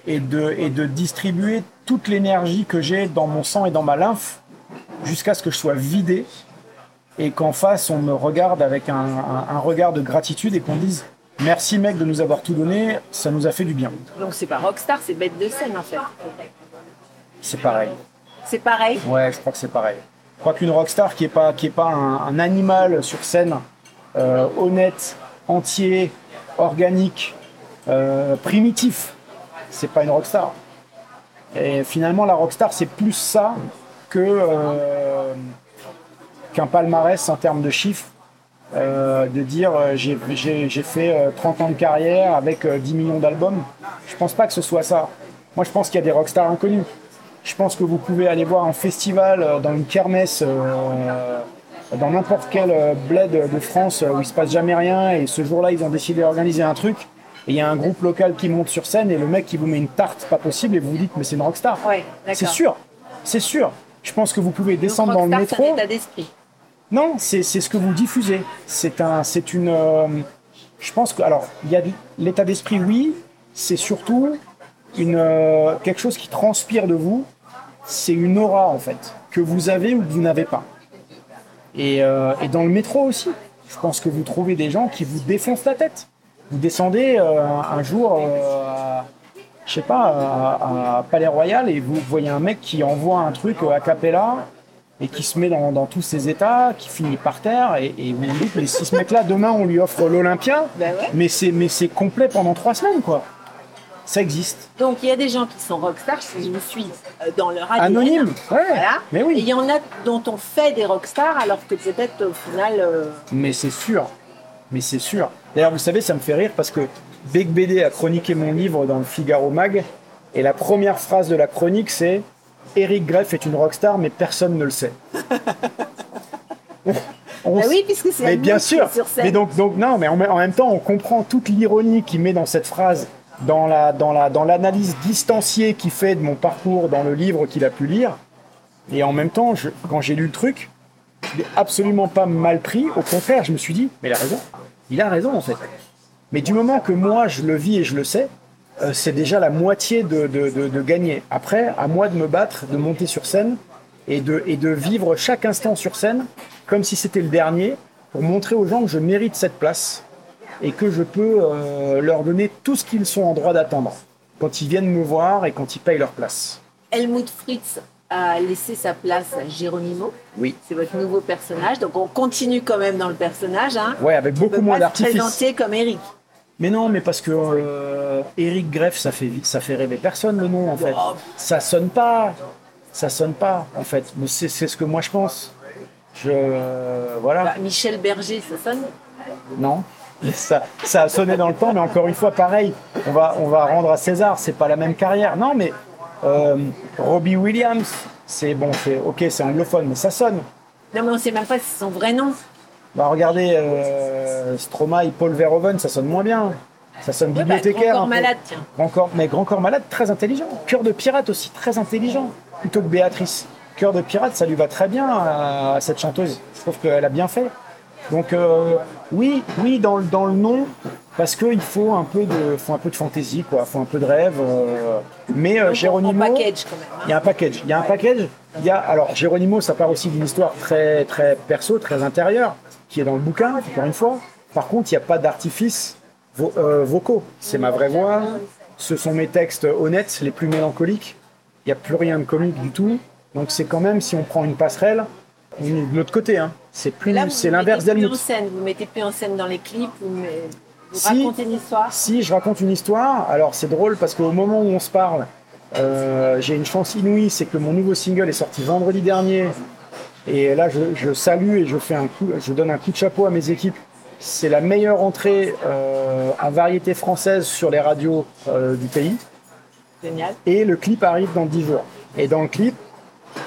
et de, et de distribuer toute l'énergie que j'ai dans mon sang et dans ma lymphe jusqu'à ce que je sois vidé et qu'en face on me regarde avec un, un- un regard de gratitude et qu'on dise merci mec de nous avoir tout donné, ça nous a fait du bien. Donc c'est pas rockstar, c'est bête de scène en fait. C'est pareil. C'est pareil. Ouais, je crois que c'est pareil. Je crois qu'une rockstar qui est pas qui est pas un, un animal sur scène, euh, honnête, entier, organique, euh, primitif, c'est pas une rockstar. Et finalement, la rockstar, c'est plus ça que euh, qu'un palmarès en termes de chiffres. Euh, de dire euh, j'ai fait euh, 30 ans de carrière avec euh, 10 millions d'albums. Je pense pas que ce soit ça. Moi, je pense qu'il y a des rockstars inconnus. Je pense que vous pouvez aller voir un festival euh, dans une kermesse, euh, dans n'importe quel euh, bled de France euh, où il se passe jamais rien et ce jour-là ils ont décidé d'organiser un truc et il y a un groupe local qui monte sur scène et le mec qui vous met une tarte pas possible et vous vous dites mais c'est une rockstar. Ouais. C'est sûr, c'est sûr. Je pense que vous pouvez Donc, descendre dans le c'est métro. un état d'esprit. Non, c'est ce que vous diffusez. C'est un, c'est une. euh, je pense que alors il y a l'état d'esprit, oui. C'est surtout une euh, quelque chose qui transpire de vous. C'est une aura en fait que vous avez ou que vous n'avez pas. Et, euh, et dans le métro aussi. Je pense que vous trouvez des gens qui vous défoncent la tête. Vous descendez un jour, à, je sais pas, à, à Palais Royal et vous voyez un mec qui envoie un truc euh, a cappella et qui se met dans, dans tous ses états, qui finit par terre, et, et vous dites, mais si ce mec-là, demain, on lui offre l'Olympia, Ben ouais. mais c'est mais c'est complet pendant trois semaines, quoi. Ça existe. Donc il y a des gens qui sont rockstars, si je me suis euh, dans leur ADN. Anonyme, ouais, Voilà. mais Et il oui. y en a dont on fait des rockstars alors que peut-être au final. euh, Mais c'est sûr, mais c'est sûr. D'ailleurs, vous savez, ça me fait rire parce que Big BD a chroniqué mon livre dans le Figaro Mag, et la première phrase de la chronique, c'est Eric Greff est une rockstar, mais personne ne le sait. Bah oui, puisque c'est Mais bien sûr. sur scène. Mais donc, donc non, mais en, en même temps, on comprend toute l'ironie qu'il met dans cette phrase, dans la, dans la, dans l'analyse distanciée qu'il fait de mon parcours dans le livre qu'il a pu lire. Et en même temps, je- quand j'ai lu le truc, je l'ai absolument pas mal pris. Au contraire, je me suis dit, mais il a raison. Il a raison en fait. Mais du moment que moi je le vis et je le sais, euh, c'est déjà la moitié de, de, de, de gagner. Après, à moi de me battre, de monter sur scène et de, et de vivre chaque instant sur scène comme si c'était le dernier pour montrer aux gens que je mérite cette place et que je peux euh, leur donner tout ce qu'ils sont en droit d'attendre quand ils viennent me voir et quand ils payent leur place. Helmut Fritz a laissé sa place à Geronimo. Oui. C'est votre nouveau personnage. Donc on continue quand même dans le personnage. Hein. Ouais, avec beaucoup moins d'artifice. présenter comme Eric. Mais non, mais parce que euh, Eric Greff, ça fait, ça fait rêver personne le nom en fait. Ça sonne pas. Ça sonne pas en fait. Mais c'est c'est ce que moi je pense. Je. euh, voilà. Bah, Michel Berger, ça sonne? Non. Ça, ça a sonné dans le temps, mais encore une fois, pareil, on va, on va rendre à César, c'est pas la même carrière. Non, mais euh, Robbie Williams, c'est bon, c'est ok, c'est anglophone, mais ça sonne. Non, mais on sait même pas si c'est son vrai nom. Bah regardez, euh, Stromae, Paul Verhoeven, ça sonne moins bien. Ça sonne Ouais, bah, bibliothécaire. Grand un Corps malade, tiens. Grand corps, mais Grand Corps Malade, très intelligent. Cœur de pirate aussi, très intelligent. Plutôt que Béatrice. Cœur de pirate, ça lui va très bien à, à cette chanteuse. Je trouve qu'elle a bien fait. Donc euh, oui, oui, dans, le- dans le nom, parce qu'il faut un peu de, faut un peu de fantaisie, quoi. Faut un peu de rêve. euh, mais euh, hein. il y a un package. Il y a un package. Il y a alors Geronimo, ça part aussi d'une histoire très très perso, très intérieure, qui est dans le bouquin. Encore une fois. Par contre, il n'y a pas d'artifice vo- euh, vocaux. C'est ma vraie voix. Ce sont mes textes honnêtes, les plus mélancoliques. Il n'y a plus rien de comique du tout. Donc c'est quand même, si on prend une passerelle, on est de l'autre côté. Hein. C'est plus, c'est vous l'inverse mettez plus en d'Helmut. scène. Vous mettez plus en scène dans les clips. Vous, Si. racontez une histoire. Si je raconte une histoire, alors c'est drôle parce qu'au moment où on se parle, euh, j'ai une chance inouïe, c'est que mon nouveau single est sorti vendredi dernier. Et là, je, je salue et je fais un coup, je donne un coup de chapeau à mes équipes. C'est la meilleure entrée euh, en variété française sur les radios euh, du pays. Génial. Et le clip arrive dans 10 jours. Et dans le clip,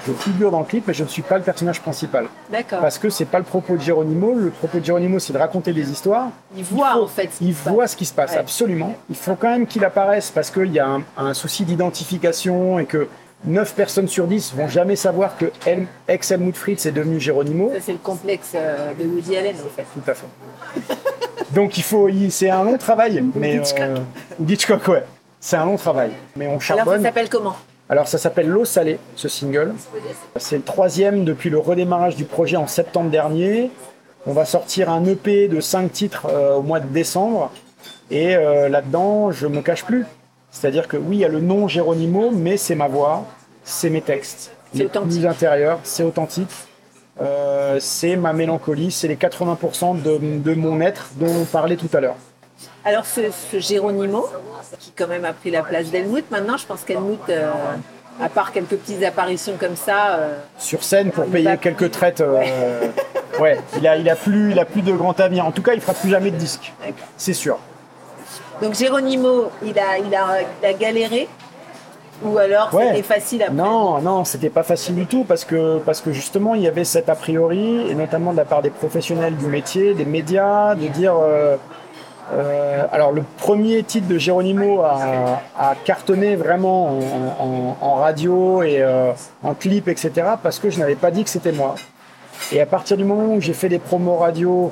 je figure dans le clip, mais je ne suis pas le personnage principal. D'accord. Parce que c'est pas le propos de Geronimo. Le propos de Geronimo, c'est de raconter des histoires. Il voit faut- en fait. ce qui Il se passe. voit ce qui se passe, Ouais. absolument. Il faut quand même qu'il apparaisse parce qu'il y a un, un souci d'identification et que 9 personnes sur 10 vont jamais savoir que El- ex-Helmut Fritz est devenu Geronimo. Ça, c'est le complexe euh, de Woody Allen en fait. Tout à fait. Donc il faut, c'est un long travail. Mais, euh, Hitchcock, ouais. C'est un long travail. Mais on Alors ça charbonne. s'appelle comment? Alors ça s'appelle L'eau salée, ce single. C'est le troisième depuis le redémarrage du projet en septembre dernier. On va sortir un EP de 5 titres euh, au mois de décembre. Et euh, là-dedans, je me cache plus. C'est-à-dire que oui, il y a le nom Geronimo, mais c'est ma voix, c'est mes textes. C'est authentique. plus intérieurs, c'est authentique. Euh, c'est ma mélancolie, c'est les 80% de, de mon être dont on parlait tout à l'heure. Alors ce, ce Geronimo, qui quand même a pris la place d'Helmut, maintenant je pense qu'Helmut, euh, à part quelques petites apparitions comme ça, euh, sur scène pour payer quelques traites. ouais, il a, il a plus, il a plus de grand avenir. En tout cas, il fera plus jamais de disque. C'est sûr. Donc Geronimo, il a, il a, il a galéré ou alors Ouais. c'était facile après Non, non, c'était pas facile du tout parce que, parce que justement, il y avait cet a priori, et notamment de la part des professionnels du métier, des médias, de dire. euh, euh, alors, le premier titre de Geronimo a, a cartonné vraiment en, en- en radio et euh, en clip, etc., parce que je n'avais pas dit que c'était moi. Et à partir du moment où j'ai fait des promos radio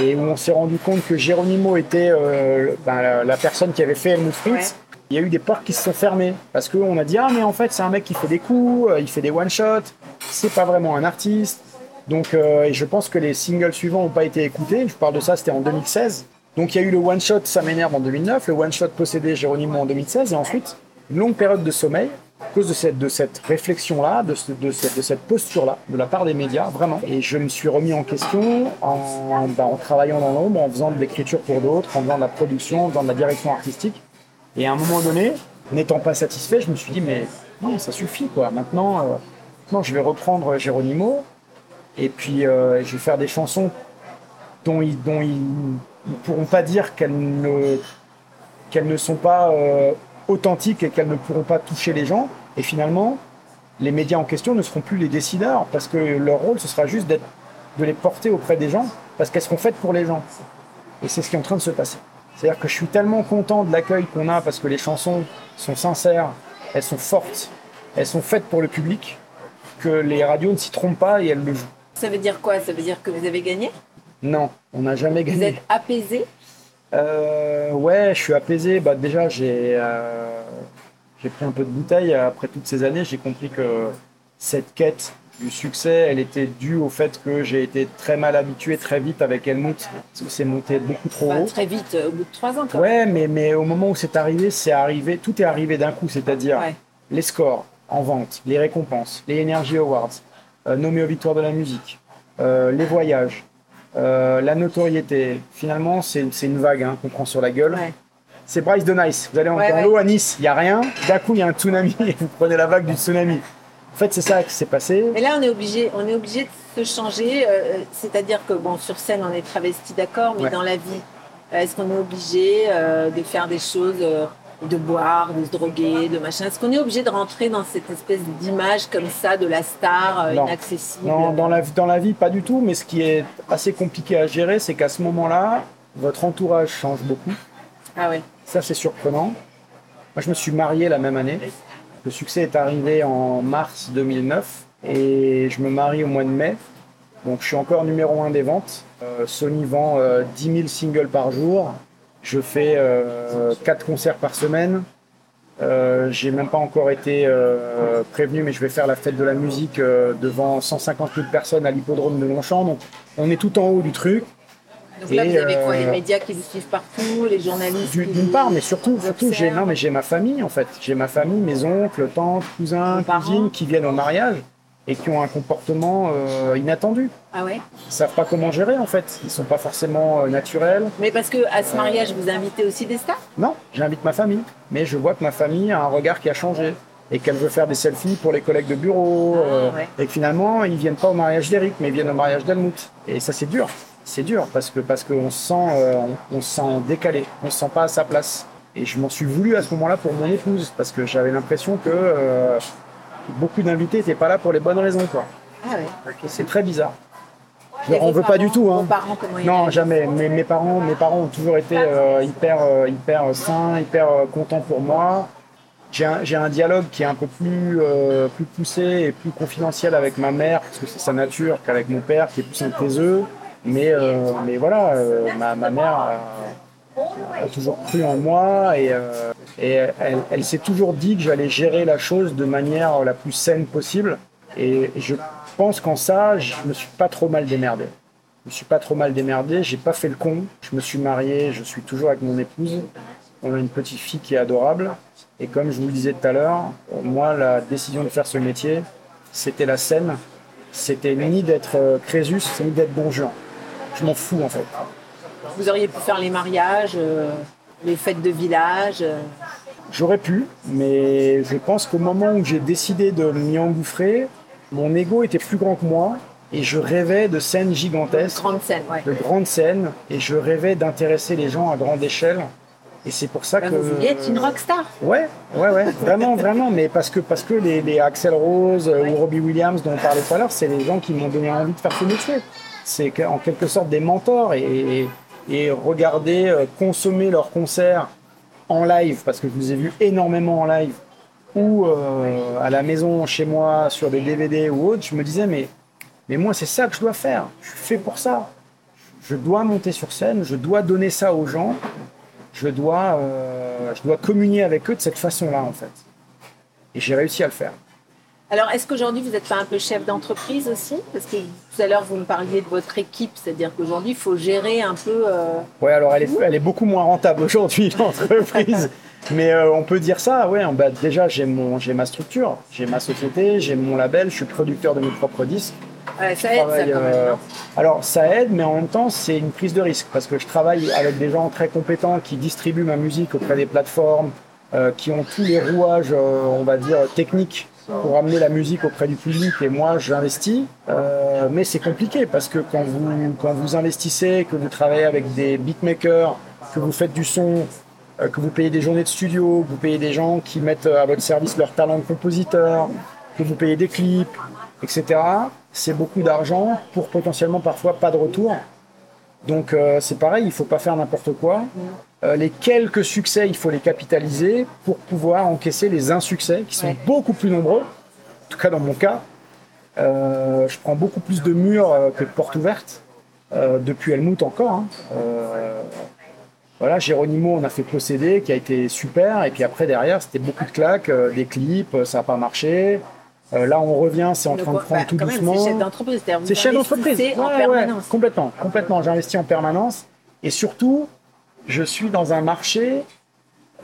et où on s'est rendu compte que Geronimo était euh, ben, la, la personne qui avait fait Helmut Fritz, Ouais. il y a eu des portes qui se sont fermées parce qu'on a dit ah mais en fait c'est un mec qui fait des coups, euh, il fait des one shots, c'est pas vraiment un artiste. Donc euh, et je pense que les singles suivants n'ont pas été écoutés. Je parle de ça, c'était en 2016. Donc il y a eu le one shot ça m'énerve en 2009, le one shot possédé Geronimo en 2016 et ensuite une longue période de sommeil à cause de cette, de cette réflexion-là, de, ce- de cette, de cette posture-là, de la part des médias, vraiment. Et je me suis remis en question en, ben, en travaillant dans l'ombre, en faisant de l'écriture pour d'autres, en faisant de la production, en faisant de la direction artistique. Et à un moment donné, n'étant pas satisfait, je me suis dit, mais non, ça suffit, quoi. Maintenant, euh, je vais reprendre Geronimo, et puis euh, je vais faire des chansons dont ils dont ils ne pourront pas dire qu'elles ne, ne sont pas euh, authentiques et qu'elles ne pourront pas toucher les gens. Et finalement, les médias en question ne seront plus les décideurs, parce que leur rôle, ce sera juste d'être, de les porter auprès des gens, parce qu'elles seront faites pour les gens. Et c'est ce qui est en train de se passer. C'est-à-dire que je suis tellement content de l'accueil qu'on a, parce que les chansons sont sincères, elles sont fortes, elles sont faites pour le public, que les radios ne s'y trompent pas et elles le jouent. Ça veut dire quoi? Ça veut dire que vous avez gagné? Non, on n'a jamais Vous gagné. êtes apaisé? Euh, ouais, je suis apaisé. Bah, déjà, j'ai euh, j'ai pris un peu de bouteille. Après toutes ces années, j'ai compris que cette quête du succès, elle était due au fait que j'ai été très mal habitué très vite avec Helmut. C'est monté beaucoup trop Enfin, haut. très vite, euh, au bout de trois ans, quand même. Ouais, mais, mais au moment où c'est arrivé, c'est arrivé, tout est arrivé d'un coup, c'est-à-dire Ouais. les scores en vente, les récompenses, les Energy Awards, euh, nommé aux victoires de la musique, euh, les voyages, euh, la notoriété. Finalement, c'est une vague hein, qu'on prend sur la gueule. Ouais. C'est Bryce de Nice. Vous allez en Ouais, l'eau à Nice, il n'y a rien. D'un coup, il y a un tsunami et vous prenez la vague du tsunami. En fait, c'est ça qui s'est passé. Mais là, on est obligé, on est obligé de se changer. euh, C'est-à-dire que bon, sur scène, on est travesti, d'accord, mais dans la vie, est-ce qu'on est obligé euh, de faire des choses, de boire, de se droguer, de machin Est-ce qu'on est obligé de rentrer dans cette espèce d'image comme ça de la star euh, Non. inaccessible? Non, dans la, dans la vie, pas du tout. Mais ce qui est assez compliqué à gérer, c'est qu'à ce moment-là, votre entourage change beaucoup. Ah ouais. Ça, c'est surprenant. Moi, je me suis marié la même année. Le succès est arrivé en mars 2009 et je me marie au mois de mai. Donc, je suis encore numéro un des ventes. Euh, Sony vend euh, 10 000 singles par jour. Je fais 4 concerts par semaine. Euh, j'ai même pas encore été euh, prévenu, mais je vais faire la fête de la musique euh, devant 150 000 personnes à l'hippodrome de Longchamp. Donc, on est tout en haut du truc. Donc là, Et, vous avez quoi euh, Les médias qui vous suivent partout, les journalistes qui D'une part, mais surtout, surtout j'ai non, mais j'ai ma famille en fait. J'ai ma famille, mes oncles, tantes, cousins, cousines qui viennent au mariage et qui ont un comportement euh, inattendu. Ah ouais? Ils savent pas comment gérer en fait. Ils sont pas forcément euh, naturels. Mais parce que à ce mariage, vous invitez aussi des stars? Non, j'invite ma famille, mais je vois que ma famille a un regard qui a changé et qu'elle veut faire des selfies pour les collègues de bureau Ah, euh, ouais. et que finalement ils viennent pas au mariage d'Eric, mais ils viennent au mariage d'Helmut. Et ça c'est dur, c'est dur parce que parce qu'on se sent euh, on, on se sent décalé, on se sent pas à sa place. Et je m'en suis voulu à ce moment-là pour mon épouse parce que j'avais l'impression que euh, beaucoup d'invités n'étaient pas là pour les bonnes raisons quoi. Ah ouais. C'est très bizarre. Je en vos veux pas du tout. Hein. Parents, Non, jamais. Mes, mes parents, mes parents ont toujours été euh, hyper, euh, hyper sains, hyper euh, contents pour moi. J'ai un, un dialogue qui est un peu plus, euh, plus poussé et plus confidentiel avec ma mère, parce que c'est sa nature, qu'avec mon père, qui est plus un taiseux. Mais, euh, mais voilà, euh, ma, ma mère a, toujours cru en moi et, euh, elle, s'est toujours dit que j'allais gérer la chose de manière la plus saine possible. Et je pense qu'en ça, je me suis pas trop mal démerdé. Je me suis pas trop mal démerdé, j'ai pas fait le con. Je me suis marié, je suis toujours avec mon épouse. On a une petite fille qui est adorable. Et comme je vous le disais tout à l'heure, moi, la décision de faire ce métier, c'était la scène. C'était ni d'être euh, Crésus, ni d'être Juan. Je m'en fous en fait. Vous auriez pu faire les mariages, euh, les fêtes de village. euh, J'aurais pu, mais je pense qu'au moment où j'ai décidé de m'y engouffrer, mon ego était plus grand que moi et je rêvais de scènes gigantesques. ouais. de grandes scènes et je rêvais d'intéresser les gens à grande échelle. Et c'est pour ça Bah, que. vous vouliez être une rockstar. Ouais, ouais, ouais, vraiment, vraiment, mais parce que, parce que les, les Axel Rose euh, ou Robbie Williams dont on parlait tout à l'heure, c'est les gens qui m'ont donné envie de faire ce métier. C'est en quelque sorte des mentors et, et, et regarder, euh, consommer leurs concerts en live, parce que je vous ai vu énormément en live, ou euh, à la maison, chez moi, sur des DVD ou autre, je me disais, mais, mais moi, c'est ça que je dois faire. Je suis fait pour ça. Je dois monter sur scène, je dois donner ça aux gens, je dois, euh, je dois communier avec eux de cette façon-là, en fait. Et j'ai réussi à le faire. Alors, est-ce qu'aujourd'hui, vous n'êtes pas un peu chef d'entreprise aussi? Parce que tout à l'heure, vous me parliez de votre équipe, c'est-à-dire qu'aujourd'hui, il faut gérer un peu. euh, Ouais, alors elle est, elle est beaucoup moins rentable aujourd'hui, l'entreprise. Mais euh, on peut dire ça, ouais. Bah, déjà, j'ai mon, j'ai ma structure, j'ai ma société, j'ai mon label, je suis producteur de mes propres disques. ouais, ça aide, ça, travaille, quand même. euh, alors ça aide, mais en même temps c'est une prise de risque parce que je travaille avec des gens très compétents qui distribuent ma musique auprès des plateformes, euh, qui ont tous les rouages, euh, on va dire techniques pour amener la musique auprès du public. Et moi j'investis, euh, mais c'est compliqué parce que quand vous quand vous investissez, que vous travaillez avec des beatmakers, que vous faites du son, euh, que vous payez des journées de studio, que vous payez des gens qui mettent à votre service leur talent de compositeur, que vous payez des clips, etc. C'est beaucoup d'argent pour potentiellement parfois pas de retour. Donc euh, c'est pareil, il faut pas faire n'importe quoi. Euh, les quelques succès, il faut les capitaliser pour pouvoir encaisser les insuccès qui sont Ouais. beaucoup plus nombreux. En tout cas dans mon cas, Euh, je prends beaucoup plus de murs euh, que de portes ouvertes. Euh, depuis Helmut encore. hein. Euh, voilà, Géronimo, on a fait procéder, qui a été super. Et puis après, derrière, c'était beaucoup de claques, euh, des clips, ça n'a pas marché. Euh, là, on revient, c'est en train de prendre bah, tout doucement. C'est chef d'entreprise. C'est chef d'entreprise. Ouais, ouais, permanence. complètement, complètement. J'investis en permanence. Et surtout, je suis dans un marché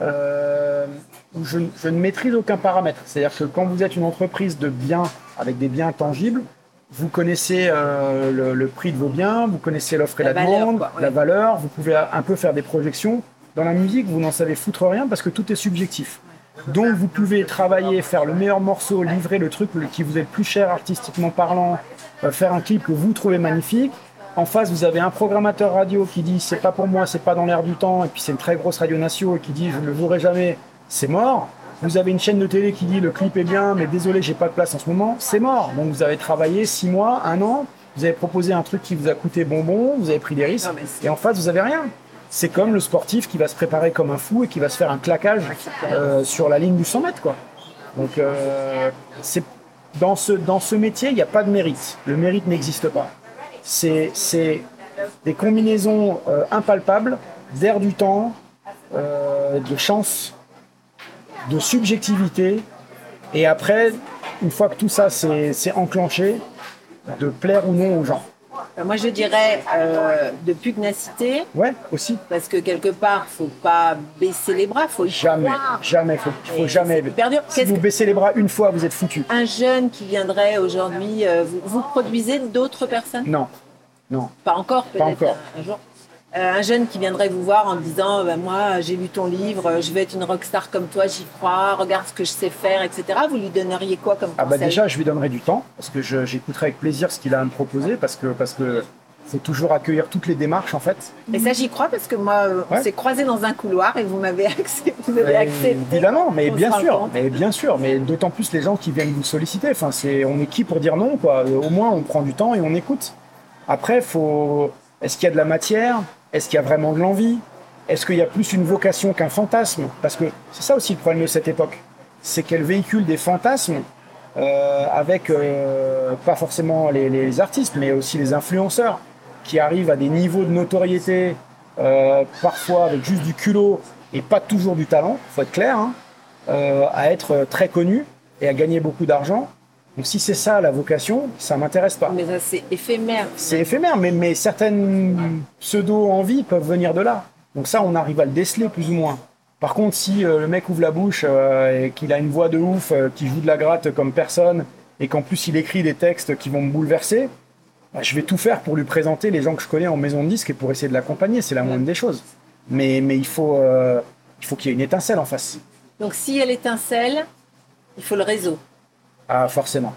euh, où je, je ne maîtrise aucun paramètre. C'est-à-dire que quand vous êtes une entreprise de biens avec des biens tangibles, vous connaissez euh, le, le prix de vos biens, vous connaissez l'offre et La la, valeur, demande, quoi, ouais. la valeur, vous pouvez un peu faire des projections. Dans la musique, vous n'en savez foutre rien parce que tout est subjectif. Donc vous pouvez travailler, faire le meilleur morceau, livrer le truc qui vous est le plus cher artistiquement parlant, euh, faire un clip que vous trouvez magnifique. En face, vous avez un programmateur radio qui dit c'est pas pour moi, c'est pas dans l'air du temps, et puis c'est une très grosse radio nation et qui dit je ne le jouerai jamais, c'est mort. Vous avez une chaîne de télé qui dit le clip est bien, mais désolé, j'ai pas de place en ce moment, c'est mort. Donc vous avez travaillé six mois, un an, vous avez proposé un truc qui vous a coûté bonbon, vous avez pris des risques, Non, et en face, vous avez rien. C'est comme le sportif qui va se préparer comme un fou et qui va se faire un claquage euh, sur la ligne du 100 mètres, quoi. Donc, euh, c'est dans ce, dans ce métier, il n'y a pas de mérite. Le mérite n'existe pas. C'est des combinaisons euh, impalpables d'air du temps, euh, de chance, de subjectivité. Et après, une fois que tout ça c'est enclenché, de plaire ou non aux gens. Euh, Moi, je dirais euh, de pugnacité, Ouais, aussi. parce que quelque part, faut pas baisser les bras, faut y Jamais, croire. jamais, faut, faut Et jamais. Si vous que- baissez les bras une fois, vous êtes foutu. Un jeune qui viendrait aujourd'hui, euh, vous, vous produisez d'autres personnes? Non, non. Pas encore, peut-être encore. Un, un jour. Euh, un jeune qui viendrait vous voir en disant bah, Moi, j'ai lu ton livre, je veux être une rockstar comme toi, j'y crois, regarde ce que je sais faire, etc. Vous lui donneriez quoi comme Ah bah déjà, je lui donnerai du temps parce que j'écouterai avec plaisir ce qu'il a à me proposer parce que parce que faut toujours accueillir toutes les démarches en fait. Et ça, j'y crois parce que moi, euh, on s'est croisés dans un couloir et vous m'avez accepté. Vous avez accepté. Évidemment, mais On bien sûr, mais bien sûr, mais d'autant plus les gens qui viennent vous solliciter. Enfin, c'est on est qui pour dire non quoi? Au moins, on prend du temps et on écoute. Après, faut est-ce qu'il y a de la matière? Est-ce qu'il y a vraiment de l'envie? Est-ce qu'il y a plus une vocation qu'un fantasme? Parce que c'est ça aussi le problème de cette époque, c'est qu'elle véhicule des fantasmes euh, avec euh, pas forcément les, artistes, mais aussi les influenceurs qui arrivent à des niveaux de notoriété, euh, parfois avec juste du culot et pas toujours du talent, faut être clair, hein, à être très connu et à gagner beaucoup d'argent. Donc si c'est ça la vocation, ça m'intéresse pas. Mais ça, c'est éphémère. C'est éphémère, mais, mais certaines pseudo-envies peuvent venir de là. Donc ça, on arrive à le déceler plus ou moins. Par contre, si euh, le mec ouvre la bouche euh, et qu'il a une voix de ouf, euh, qui joue de la gratte comme personne, et qu'en plus il écrit des textes qui vont me bouleverser, bah, je vais tout faire pour lui présenter les gens que je connais en maison de disque et pour essayer de l'accompagner. C'est la moindre des choses. Mais, mais il faut il faut qu'il y ait une étincelle en face. Donc, s'il y a l'étincelle, il faut le réseau. Ah, forcément.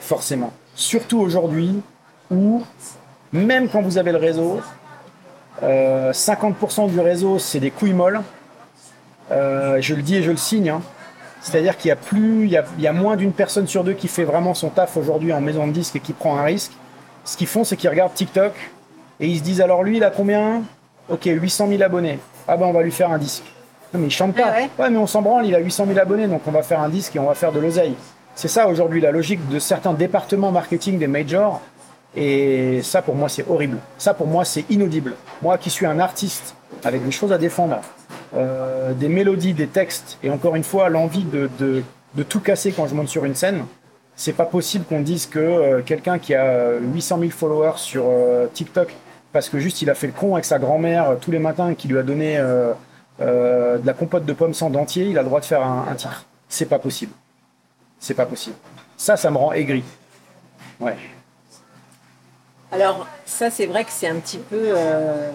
Forcément. Surtout aujourd'hui où, même quand vous avez le réseau, euh, 50% du réseau, c'est des couilles molles. Euh, je le dis et je le signe. hein. C'est-à-dire qu'il y a plus, il y a, il y a moins d'une personne sur deux qui fait vraiment son taf aujourd'hui en maison de disque et qui prend un risque. Ce qu'ils font, c'est qu'ils regardent TikTok et ils se disent alors lui, il a combien? Ok, 800 000 abonnés. Ah ben on va lui faire un disque. Non mais il chante pas. Ah ouais ouais mais on s'en branle, il a 800 000 abonnés, donc on va faire un disque et on va faire de l'oseille. C'est ça aujourd'hui la logique de certains départements marketing des majors. Et ça pour moi c'est horrible. Ça pour moi c'est inaudible. Moi qui suis un artiste avec des choses à défendre, euh, des mélodies, des textes, et encore une fois l'envie de, tout casser quand je monte sur une scène, c'est pas possible qu'on dise que euh, quelqu'un qui a euh, 800 000 followers sur euh, TikTok parce que juste il a fait le con avec sa grand-mère euh, tous les matins et qui lui a donné euh, euh, de la compote de pommes sans dentier, il a le droit de faire un, titre. C'est pas possible. C'est pas possible. Ça, ça me rend aigri. Ouais. Alors, ça, c'est vrai que c'est un petit peu euh,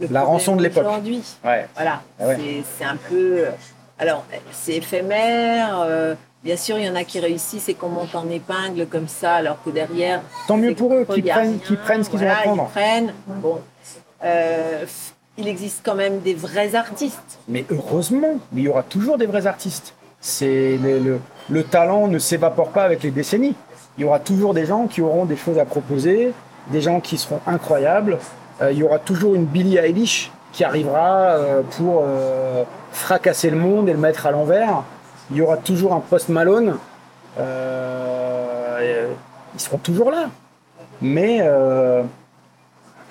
le La rançon de l'époque. Aujourd'hui. Ouais. Voilà. Ah ouais. C'est- un peu. Alors, c'est éphémère. euh, bien sûr, il y en a qui réussissent et qu'on monte en épingle comme ça, alors que derrière. Tant mieux pour eux, qu'ils prennent, prennent ce qu'ils voilà, ont à prendre. Ils prennent. Bon. Euh, il existe quand même des vrais artistes. Mais heureusement, mais il y aura toujours des vrais artistes. C'est le, le- le talent ne s'évapore pas avec les décennies. Il y aura toujours des gens qui auront des choses à proposer, des gens qui seront incroyables. Euh, il y aura toujours une Billie Eilish qui arrivera euh, pour euh, fracasser le monde et le mettre à l'envers. Il y aura toujours un Post Malone. Ils seront toujours là. Mais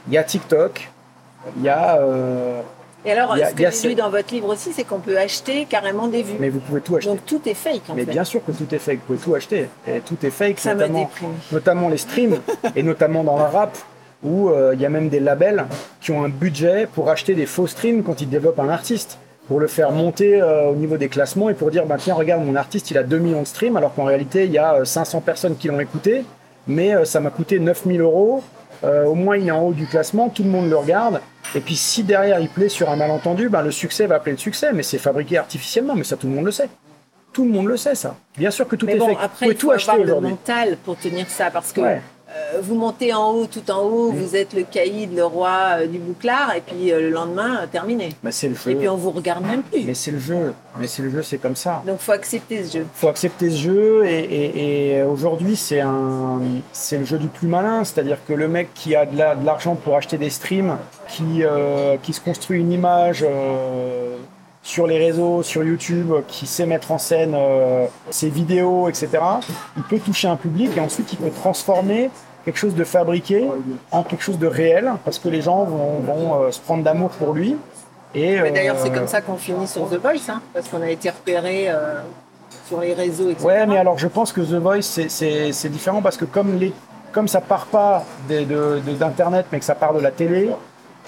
il y a TikTok, il y a Et alors, a- ce que j'ai lu dans votre livre aussi, c'est qu'on peut acheter carrément des vues. Mais vous pouvez tout acheter. Donc tout est fake en Mais fait. bien sûr que tout est fake, vous pouvez tout acheter. Et tout est fake, Ça me notamment, notamment les streams, et notamment dans le rap, où euh, il y a même des labels qui ont un budget pour acheter des faux streams quand ils développent un artiste, pour le faire monter euh, au niveau des classements et pour dire, bah, tiens, regarde, mon artiste, il a 2 millions de streams, alors qu'en réalité, il y a euh, 500 personnes qui l'ont écouté, mais euh, ça m'a coûté 9000 euros. Euh, au moins, il est en haut du classement, tout le monde le regarde. Et puis, si derrière il plaît sur un malentendu, ben, le succès va appeler le succès, mais c'est fabriqué artificiellement, mais ça, tout le monde le sait. Tout le monde le sait, ça. Bien sûr que tout Mais est bon, fake. après, vous il faut tout acheter avoir le aujourd'hui. mental pour tenir ça, parce que Ouais. Euh, vous montez en haut, tout en haut, vous êtes le caïd, le roi euh, du bouclard, et puis euh, le lendemain, terminé. Mais c'est le Et jeu. puis on vous regarde même plus. Mais c'est le jeu. Mais c'est le jeu, c'est comme ça. Donc faut accepter ce jeu. faut accepter ce jeu et, et- et aujourd'hui c'est un c'est le jeu du plus malin c'est-à-dire que le mec qui a de la- de l'argent pour acheter des streams qui euh, qui se construit une image euh, sur les réseaux sur YouTube qui sait mettre en scène euh, ses vidéos etc il peut toucher un public et ensuite il peut transformer quelque chose de fabriqué en quelque chose de réel parce que les gens vont, vont, euh, se prendre d'amour pour lui et Mais d'ailleurs, c'est euh, comme ça qu'on finit sur The Voice, hein, parce qu'on a été repéré euh, sur les réseaux, etc. Ouais, mais alors je pense que The Voice, c'est- c'est c'est différent parce que comme, les, comme ça part pas des- de- de- d'Internet, mais que ça part de la télé,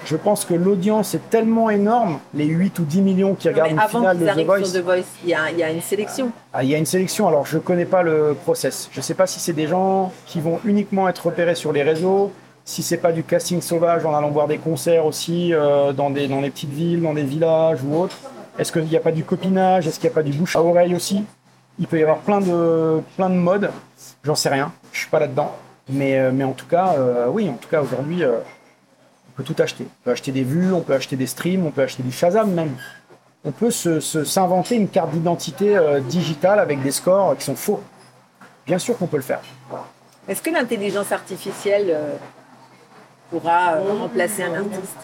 je pense que l'audience est tellement énorme, les 8 ou 10 millions qui regardent une finale de The Voice, sur The Voice, il y a, il y a une sélection. ah, il y a une sélection. Alors je connais pas le process. Je sais pas si c'est des gens qui vont uniquement être repérés sur les réseaux, si c'est pas du casting sauvage en allant voir des concerts aussi euh, dans, des, dans les petites villes, dans des villages ou autres. Est-ce qu'il n'y a pas du copinage? Est-ce qu'il n'y a pas du bouche à oreille aussi? Il peut y avoir plein de, plein de modes. J'en sais rien. Je suis pas là-dedans. Mais, euh, mais en tout cas, euh, oui, en tout cas aujourd'hui, euh, peut tout acheter. On peut acheter des vues, on peut acheter des streams, on peut acheter du Shazam même on peut se- se- s'inventer une carte d'identité euh, digitale avec des scores qui sont faux. Bien sûr qu'on peut le faire. Est-ce que l'intelligence artificielle euh, pourra euh, remplacer un artiste?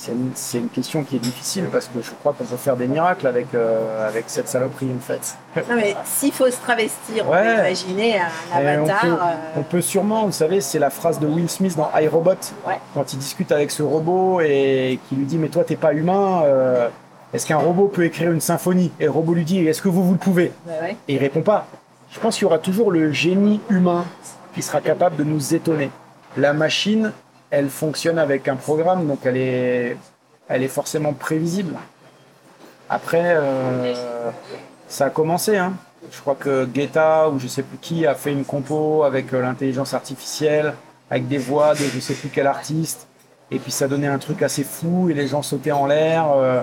C'est une, question qui est difficile parce que je crois qu'on peut faire des miracles avec, euh, avec cette saloperie en fait. Non, mais s'il faut se travestir, on peut imaginer un on, avatar. peut, euh, on peut sûrement, vous savez, c'est la phrase de Will Smith dans iRobot, Ouais. quand il discute avec ce robot et qui lui dit Mais toi, t'es pas humain, euh, est-ce qu'un robot peut écrire une symphonie? Et le robot lui dit Est-ce que vous, vous le pouvez? Ouais. Et il répond pas. Je pense qu'il y aura toujours le génie humain qui sera capable de nous étonner. La machine, elle fonctionne avec un programme, donc elle est, elle est forcément prévisible. Après, euh, ça a commencé. Hein. Je crois que Guetta ou je sais plus qui a fait une compo avec euh, l'intelligence artificielle, avec des voix de je sais plus quel artiste. Et puis ça donnait un truc assez fou et les gens sautaient en l'air. euh.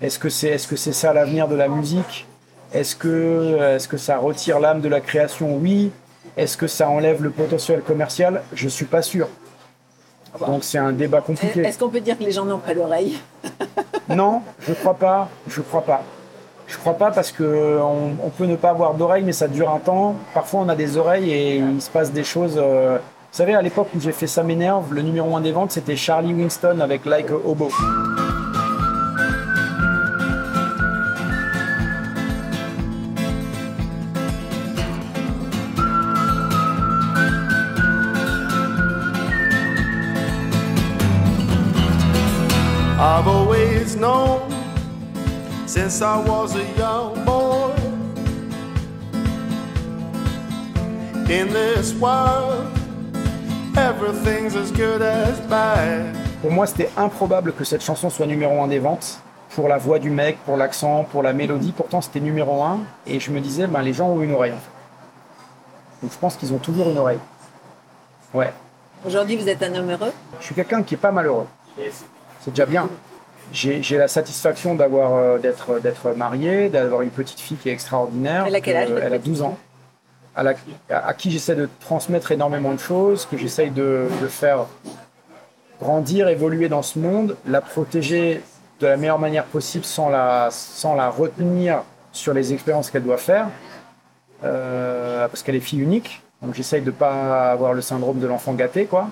Est-ce que c'est est -ce c'est ça l'avenir de la musique? Est-ce que, est que ça retire l'âme de la création? Oui. Est-ce que ça enlève le potentiel commercial? Je suis pas sûr. Donc c'est un débat compliqué. Est-ce qu'on peut dire que les gens n'ont pas d'oreille Non, je crois pas. Je crois pas. Je crois pas parce que on, on peut ne pas avoir d'oreilles, mais ça dure un temps. Parfois, on a des oreilles et il se passe des choses. euh, Vous savez, à l'époque où j'ai fait ça m'énerve, le numéro 1 des ventes, c'était Charlie Winston avec Like a Hobo. Since I was a young boy in this world everything's as good as bad Pour moi, c'était improbable que cette chanson soit numéro 1 des ventes. Pour la voix du mec, pour l'accent, pour la mélodie. Pourtant, c'était numéro 1. Et je me disais, ben, les gens ont une oreille. en fait. Donc, je pense qu'ils ont toujours une oreille. Ouais. Aujourd'hui, vous êtes un homme heureux? Je suis quelqu'un qui est pas malheureux. C'est déjà bien. J'ai la satisfaction d'avoir euh, d'être d'être marié, d'avoir une petite fille qui est extraordinaire. Elle a quel âge, Euh, Elle a petite 12 ans. À, la- à- à qui j'essaie de transmettre énormément de choses, que j'essaye de, de faire grandir, évoluer dans ce monde, la protéger de la meilleure manière possible sans la, sans la retenir sur les expériences qu'elle doit faire, euh, parce qu'elle est fille unique. Donc j'essaye de ne pas avoir le syndrome de l'enfant gâté, quoi.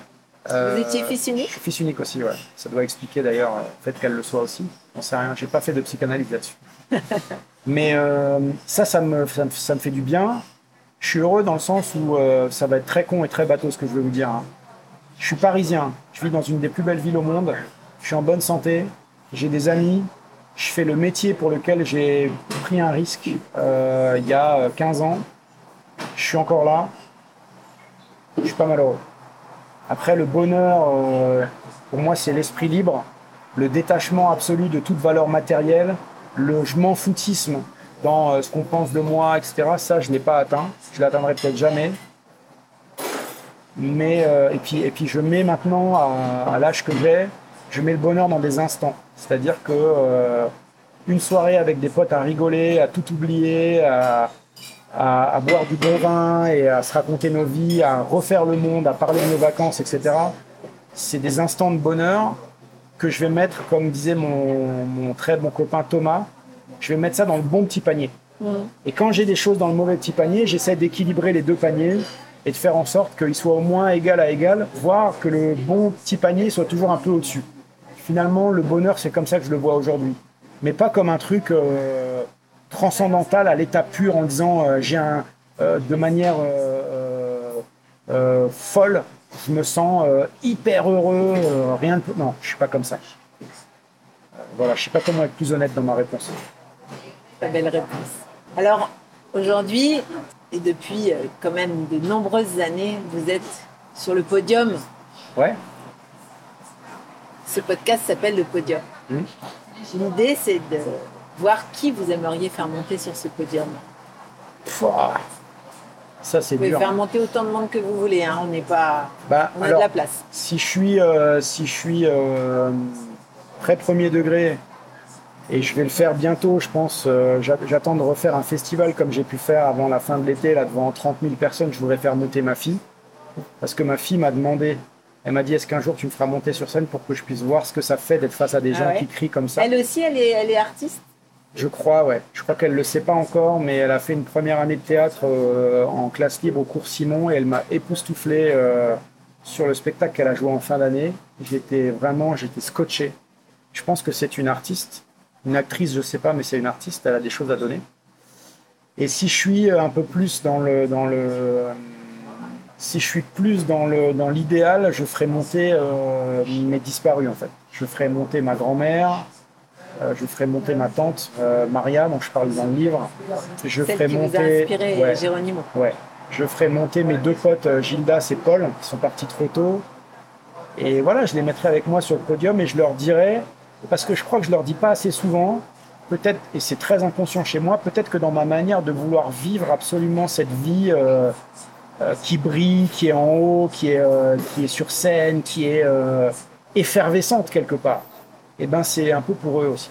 Euh, Vous étiez fils unique fils unique aussi, ouais. Ça doit expliquer d'ailleurs euh, le fait qu'elle le soit aussi. On sait rien. J'ai pas fait de psychanalyse là-dessus. Mais euh, ça, ça me, ça, me, ça me fait du bien. Je suis heureux dans le sens où euh, ça va être très con et très bateau ce que je veux vous dire. hein. Je suis parisien. Je vis dans une des plus belles villes au monde. Je suis en bonne santé. j'ai des amis, je fais le métier pour lequel j'ai pris un risque euh, il y a 15 ans. Je suis encore là. Je suis pas malheureux. Après, le bonheur, euh, pour moi, c'est l'esprit libre, le détachement absolu de toute valeur matérielle, le je m'en foutisme dans euh, ce qu'on pense de moi, etc. Ça, je n'ai pas atteint. Je l'atteindrai peut-être jamais. Mais euh, et puis et puis je mets maintenant à, à l'âge que j'ai, je mets le bonheur dans des instants. C'est-à-dire que euh, une soirée avec des potes à rigoler, à tout oublier, à, à, à boire du bon vin et à se raconter nos vies, à refaire le monde, à parler de nos vacances, etc. C'est des instants de bonheur que je vais mettre, comme disait mon, mon très bon copain Thomas, je vais mettre ça dans le bon petit panier. Et quand j'ai des choses dans le mauvais petit panier, j'essaie d'équilibrer les deux paniers et de faire en sorte qu'ils soient au moins égal à égal, voire que le bon petit panier soit toujours un peu au-dessus. Finalement, le bonheur, c'est comme ça que je le vois aujourd'hui. Mais pas comme un truc euh, transcendantal à l'état pur en disant euh, j'ai un euh, de manière euh, folle, je me sens hyper heureux, rien de non, je suis pas comme ça. Voilà, je sais pas comment être plus honnête dans ma réponse. Très belle réponse. Alors, aujourd'hui, et depuis quand même de nombreuses années, vous êtes sur le podium. Ouais. Ce podcast s'appelle Le Podium. Mhm. L'idée, c'est de voir qui vous aimeriez faire monter sur ce podium. Pouah. Ça c'est Vous pouvez dur. faire monter autant de monde que vous voulez, hein, on n'est pas... Bah, On a alors, de la place. si je suis, euh, si je suis euh, très premier degré et je vais le faire bientôt, je pense. euh, j'a- J'attends de refaire un festival comme j'ai pu faire avant la fin de l'été, là devant 30 000 personnes. Je voudrais faire monter ma fille parce que ma fille m'a demandé. Elle m'a dit est-ce qu'un jour tu me feras monter sur scène pour que je puisse voir ce que ça fait d'être face à des Ah gens ouais qui crient comme ça? Elle aussi, elle est, elle est artiste? Je crois, ouais. Je crois qu'elle le sait pas encore, mais elle a fait une première année de théâtre euh, en classe libre au cours Simon et elle m'a époustouflé euh, sur le spectacle qu'elle a joué en fin d'année. J'étais vraiment, j'étais scotché. Je pense que c'est une artiste, une actrice, je sais pas, mais c'est une artiste. Elle a des choses à donner. Et si je suis un peu plus dans le, dans le, si je suis plus dans le, dans l'idéal, je ferai monter euh, mes disparus en fait. Je ferai monter ma grand-mère, euh, je ferai monter ma tante euh, Maria, dont je parle dans le livre. Je Celle ferai qui vous a monter. inspiré, ouais, Géronimo. ouais. Je ferai monter mes deux potes euh, Gildas et Paul, qui sont partis trop tôt. Et voilà, je les mettrai avec moi sur le podium et je leur dirai, parce que je crois que je leur dis pas assez souvent, peut-être, et c'est très inconscient chez moi, peut-être que dans ma manière de vouloir vivre absolument cette vie euh, qui brille, qui est en haut, qui est, qui est sur scène, qui est effervescente quelque part, et ben c'est un peu pour eux aussi.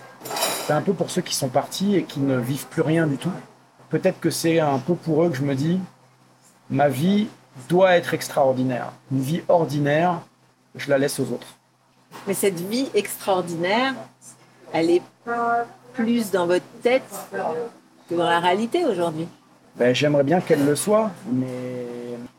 C'est un peu pour ceux qui sont partis et qui ne vivent plus rien du tout. Peut-être que c'est un peu pour eux que je me dis, ma vie doit être extraordinaire. Une vie ordinaire, je la laisse aux autres. Mais cette vie extraordinaire, elle est plus dans votre tête que dans la réalité aujourd'hui. Ben, J'aimerais bien qu'elle le soit, mais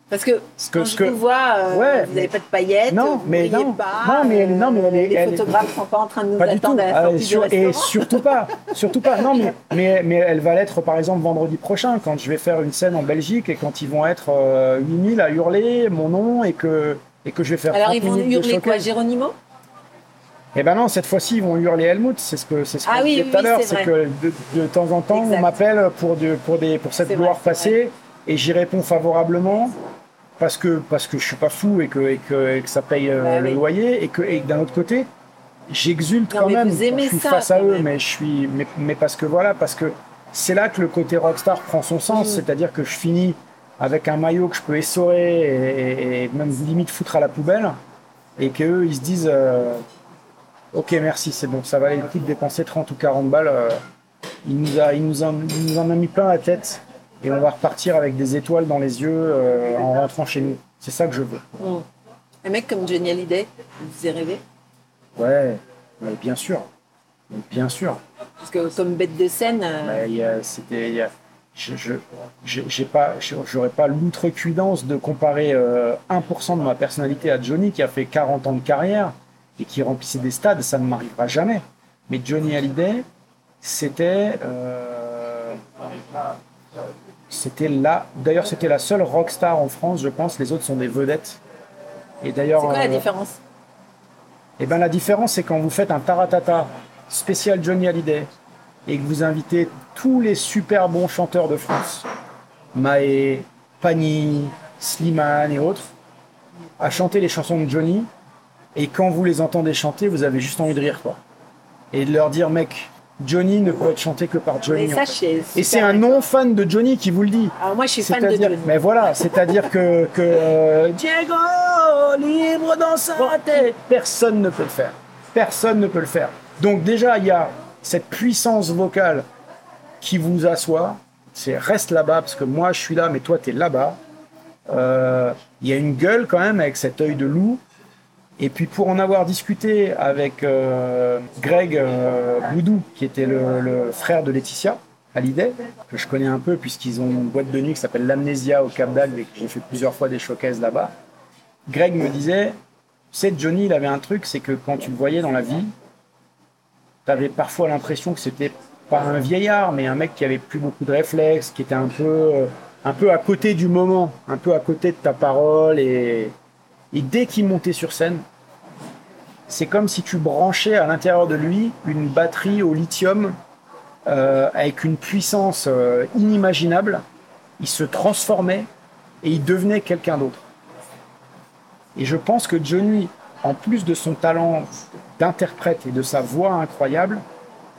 Parce que, Ce que- quand ce je que- vous vois, euh, Ouais, vous n'avez pas de paillettes, Non, vous mais non. pas, Non, mais elle- non, mais elle est- les elle photographes sont pas en train de nous attendre à la Ah, sortie et, sur- du et surtout pas, surtout pas. Non, mais, mais, mais elle va l'être par exemple vendredi prochain quand je vais faire une scène en Belgique et quand ils vont être euh, 8000 à hurler mon nom et que, et que je vais faire Alors 30 ils vont hurler quoi. Géronimo Eh ben non, cette fois-ci, ils vont hurler Helmut. C'est ce que c'est ce Ah oui, oui, tout à l'heure. c'est que de, de temps en temps, Exact. on m'appelle pour, de, pour, des, pour cette gloire passée et j'y réponds favorablement parce que, parce que je suis pas fou et que, et que, et que ça paye euh, le loyer et que, et que d'un autre côté, j'exulte quand même. vous aimez je suis ça, face à eux, même. mais je suis, mais, mais parce que voilà, parce que c'est là que le côté rockstar prend son sens, Mm. c'est-à-dire que je finis avec un maillot que je peux essorer et, même limite foutre à la poubelle et qu'eux ils se disent euh, ok merci c'est bon ça valait le coup de dépenser 30 ou 40 balles euh, il, nous a, il, nous en, il nous en a mis plein la tête et on va repartir avec des étoiles dans les yeux euh, en rentrant chez nous. C'est ça que je veux. Mm. Un mec comme Johnny Hallyday, vous avez rêvé ouais mais bien sûr. Mais bien sûr. Parce que comme bête de scène, euh, c'était je pas j'aurais pas l'outrecuidance de comparer euh, 1% de ma personnalité à Johnny qui a fait 40 ans de carrière et qui remplissait des stades. Ça ne m'arrivera jamais. Mais Johnny Hallyday c'était euh, c'était là d'ailleurs c'était la seule rockstar en France je pense les autres sont des vedettes et c'est d'ailleurs quoi la euh, différence? Et ben la différence, c'est quand vous faites un taratata spécial Johnny Hallyday et que vous invitez tous les super bons chanteurs de France, Maé, Pani, Slimane et autres, à chanter les chansons de Johnny. Et quand vous les entendez chanter, vous avez juste envie de rire, quoi. Et de leur dire, mec, Johnny ne peut être chanté que par Johnny. En fait. Et c'est un non-fan de Johnny qui vous le dit. Alors moi, je suis fan de Johnny. Mais voilà, c'est-à-dire que, que euh, Diego libre dans sa tête, personne ne peut le faire. Personne ne peut le faire. Donc déjà, il y a cette puissance vocale qui vous assoit. C'est reste là-bas parce que moi je suis là, mais toi tu es là-bas. Euh, Il y a une gueule quand même avec cet œil de loup. Et puis pour en avoir discuté avec euh, Greg euh, Boudou, qui était le, frère de Laetitia Hallyday, que je connais un peu puisqu'ils ont une boîte de nuit qui s'appelle l'Amnésia au Cap d'Agde et que j'ai fait plusieurs fois des showcases là-bas. Greg me disait, sais, Johnny, il avait un truc, c'est que quand tu le voyais dans la vie, tu avais parfois l'impression que c'était pas un vieillard, mais un mec qui avait plus beaucoup de réflexes, qui était un peu, euh, un peu à côté du moment, un peu à côté de ta parole. Et, et dès qu'il montait sur scène, c'est comme si tu branchais à l'intérieur de lui une batterie au lithium euh, avec une puissance euh, inimaginable. Il se transformait et il devenait quelqu'un d'autre. Et je pense que Johnny, en plus de son talent d'interprète et de sa voix incroyable,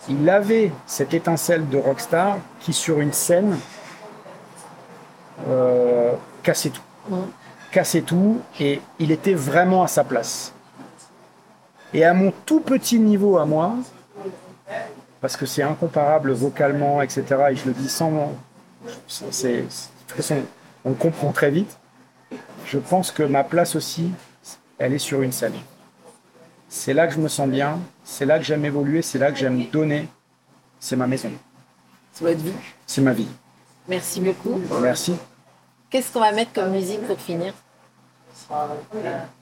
il avait cette étincelle de rockstar qui, sur une scène, euh, cassait tout. Cassait tout et il était vraiment à sa place. Et à mon tout petit niveau à moi, parce que c'est incomparable vocalement, etc., et je le dis sans. c'est- c'est- de toute façon, on comprend très vite. Je pense que ma place aussi, elle est sur une scène. C'est là que je me sens bien, c'est là que j'aime évoluer, c'est là que j'aime donner. C'est ma maison, C'est votre vie. c'est ma vie. Merci beaucoup. Merci. Qu'est-ce qu'on va mettre comme musique pour finir?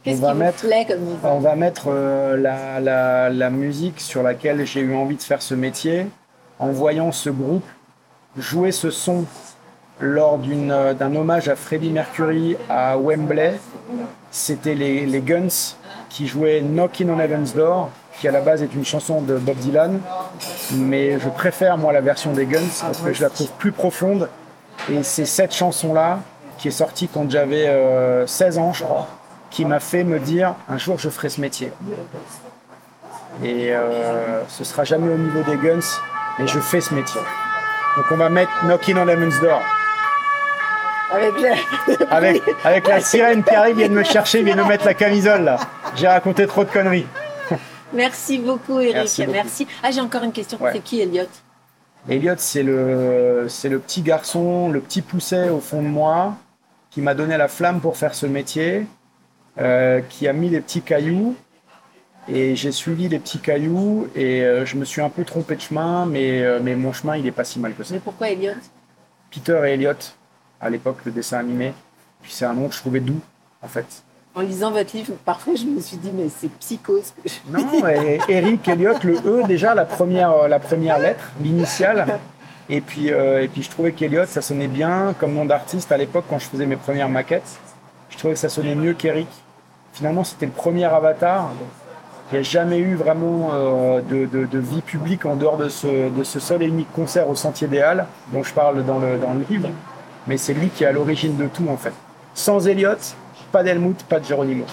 Qu'est-ce On va qui vous mettre- plaît comme musique On va mettre euh, la, la- la musique sur laquelle j'ai eu envie de faire ce métier en voyant ce groupe jouer ce son lors euh, d'un hommage à Freddie Mercury à Wembley. C'était les, les Guns qui jouaient Knockin' on Heaven's Door, qui à la base est une chanson de Bob Dylan. Mais je préfère moi la version des Guns parce que je la trouve plus profonde. Et c'est cette chanson-là qui est sortie quand j'avais euh, 16 ans, je crois, qui m'a fait me dire un jour je ferai ce métier. Et euh, ce sera jamais au niveau des Guns, mais je fais ce métier. Donc on va mettre Knockin' on Heaven's Door. Avec le- Avec, avec la sirène qui arrive, vient de me chercher, vient de me mettre la camisole là. J'ai raconté trop de conneries. Merci beaucoup, Eric. Merci Merci. Ah, j'ai encore une question. Ouais. C'est qui, Elliot Elliot, c'est le, c'est le petit garçon, le petit pousset au fond de moi, qui m'a donné la flamme pour faire ce métier, euh, qui a mis les petits cailloux, et j'ai suivi les petits cailloux, et euh, je me suis un peu trompé de chemin, mais, euh, mais mon chemin, il est pas si mal que ça. Mais pourquoi Elliot Peter et Elliot, à l'époque, le dessin animé, puis c'est un nom que je trouvais doux, en fait. En lisant votre livre, parfois je me suis dit, mais c'est psychose. que je- Non, et Eric Elliott, le E déjà, la première, la première lettre, l'initiale. Et puis, euh, et puis je trouvais qu'Elliott, ça sonnait bien comme nom d'artiste à l'époque quand je faisais mes premières maquettes. Je trouvais que ça sonnait mieux qu'Eric. Finalement, c'était le premier avatar. Il n'y a jamais eu vraiment euh, de, de- de vie publique en dehors de ce, de ce seul et unique concert au Sentier des Halles, dont je parle dans le, dans le livre. Mais c'est lui qui est à l'origine de tout, en fait. Sans Elliott, pas d'Helmut, pas de Geronimo.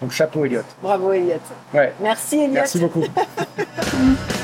Donc chapeau Elliott. Bravo, Elliot. Ouais. Merci, Elliot. Merci beaucoup.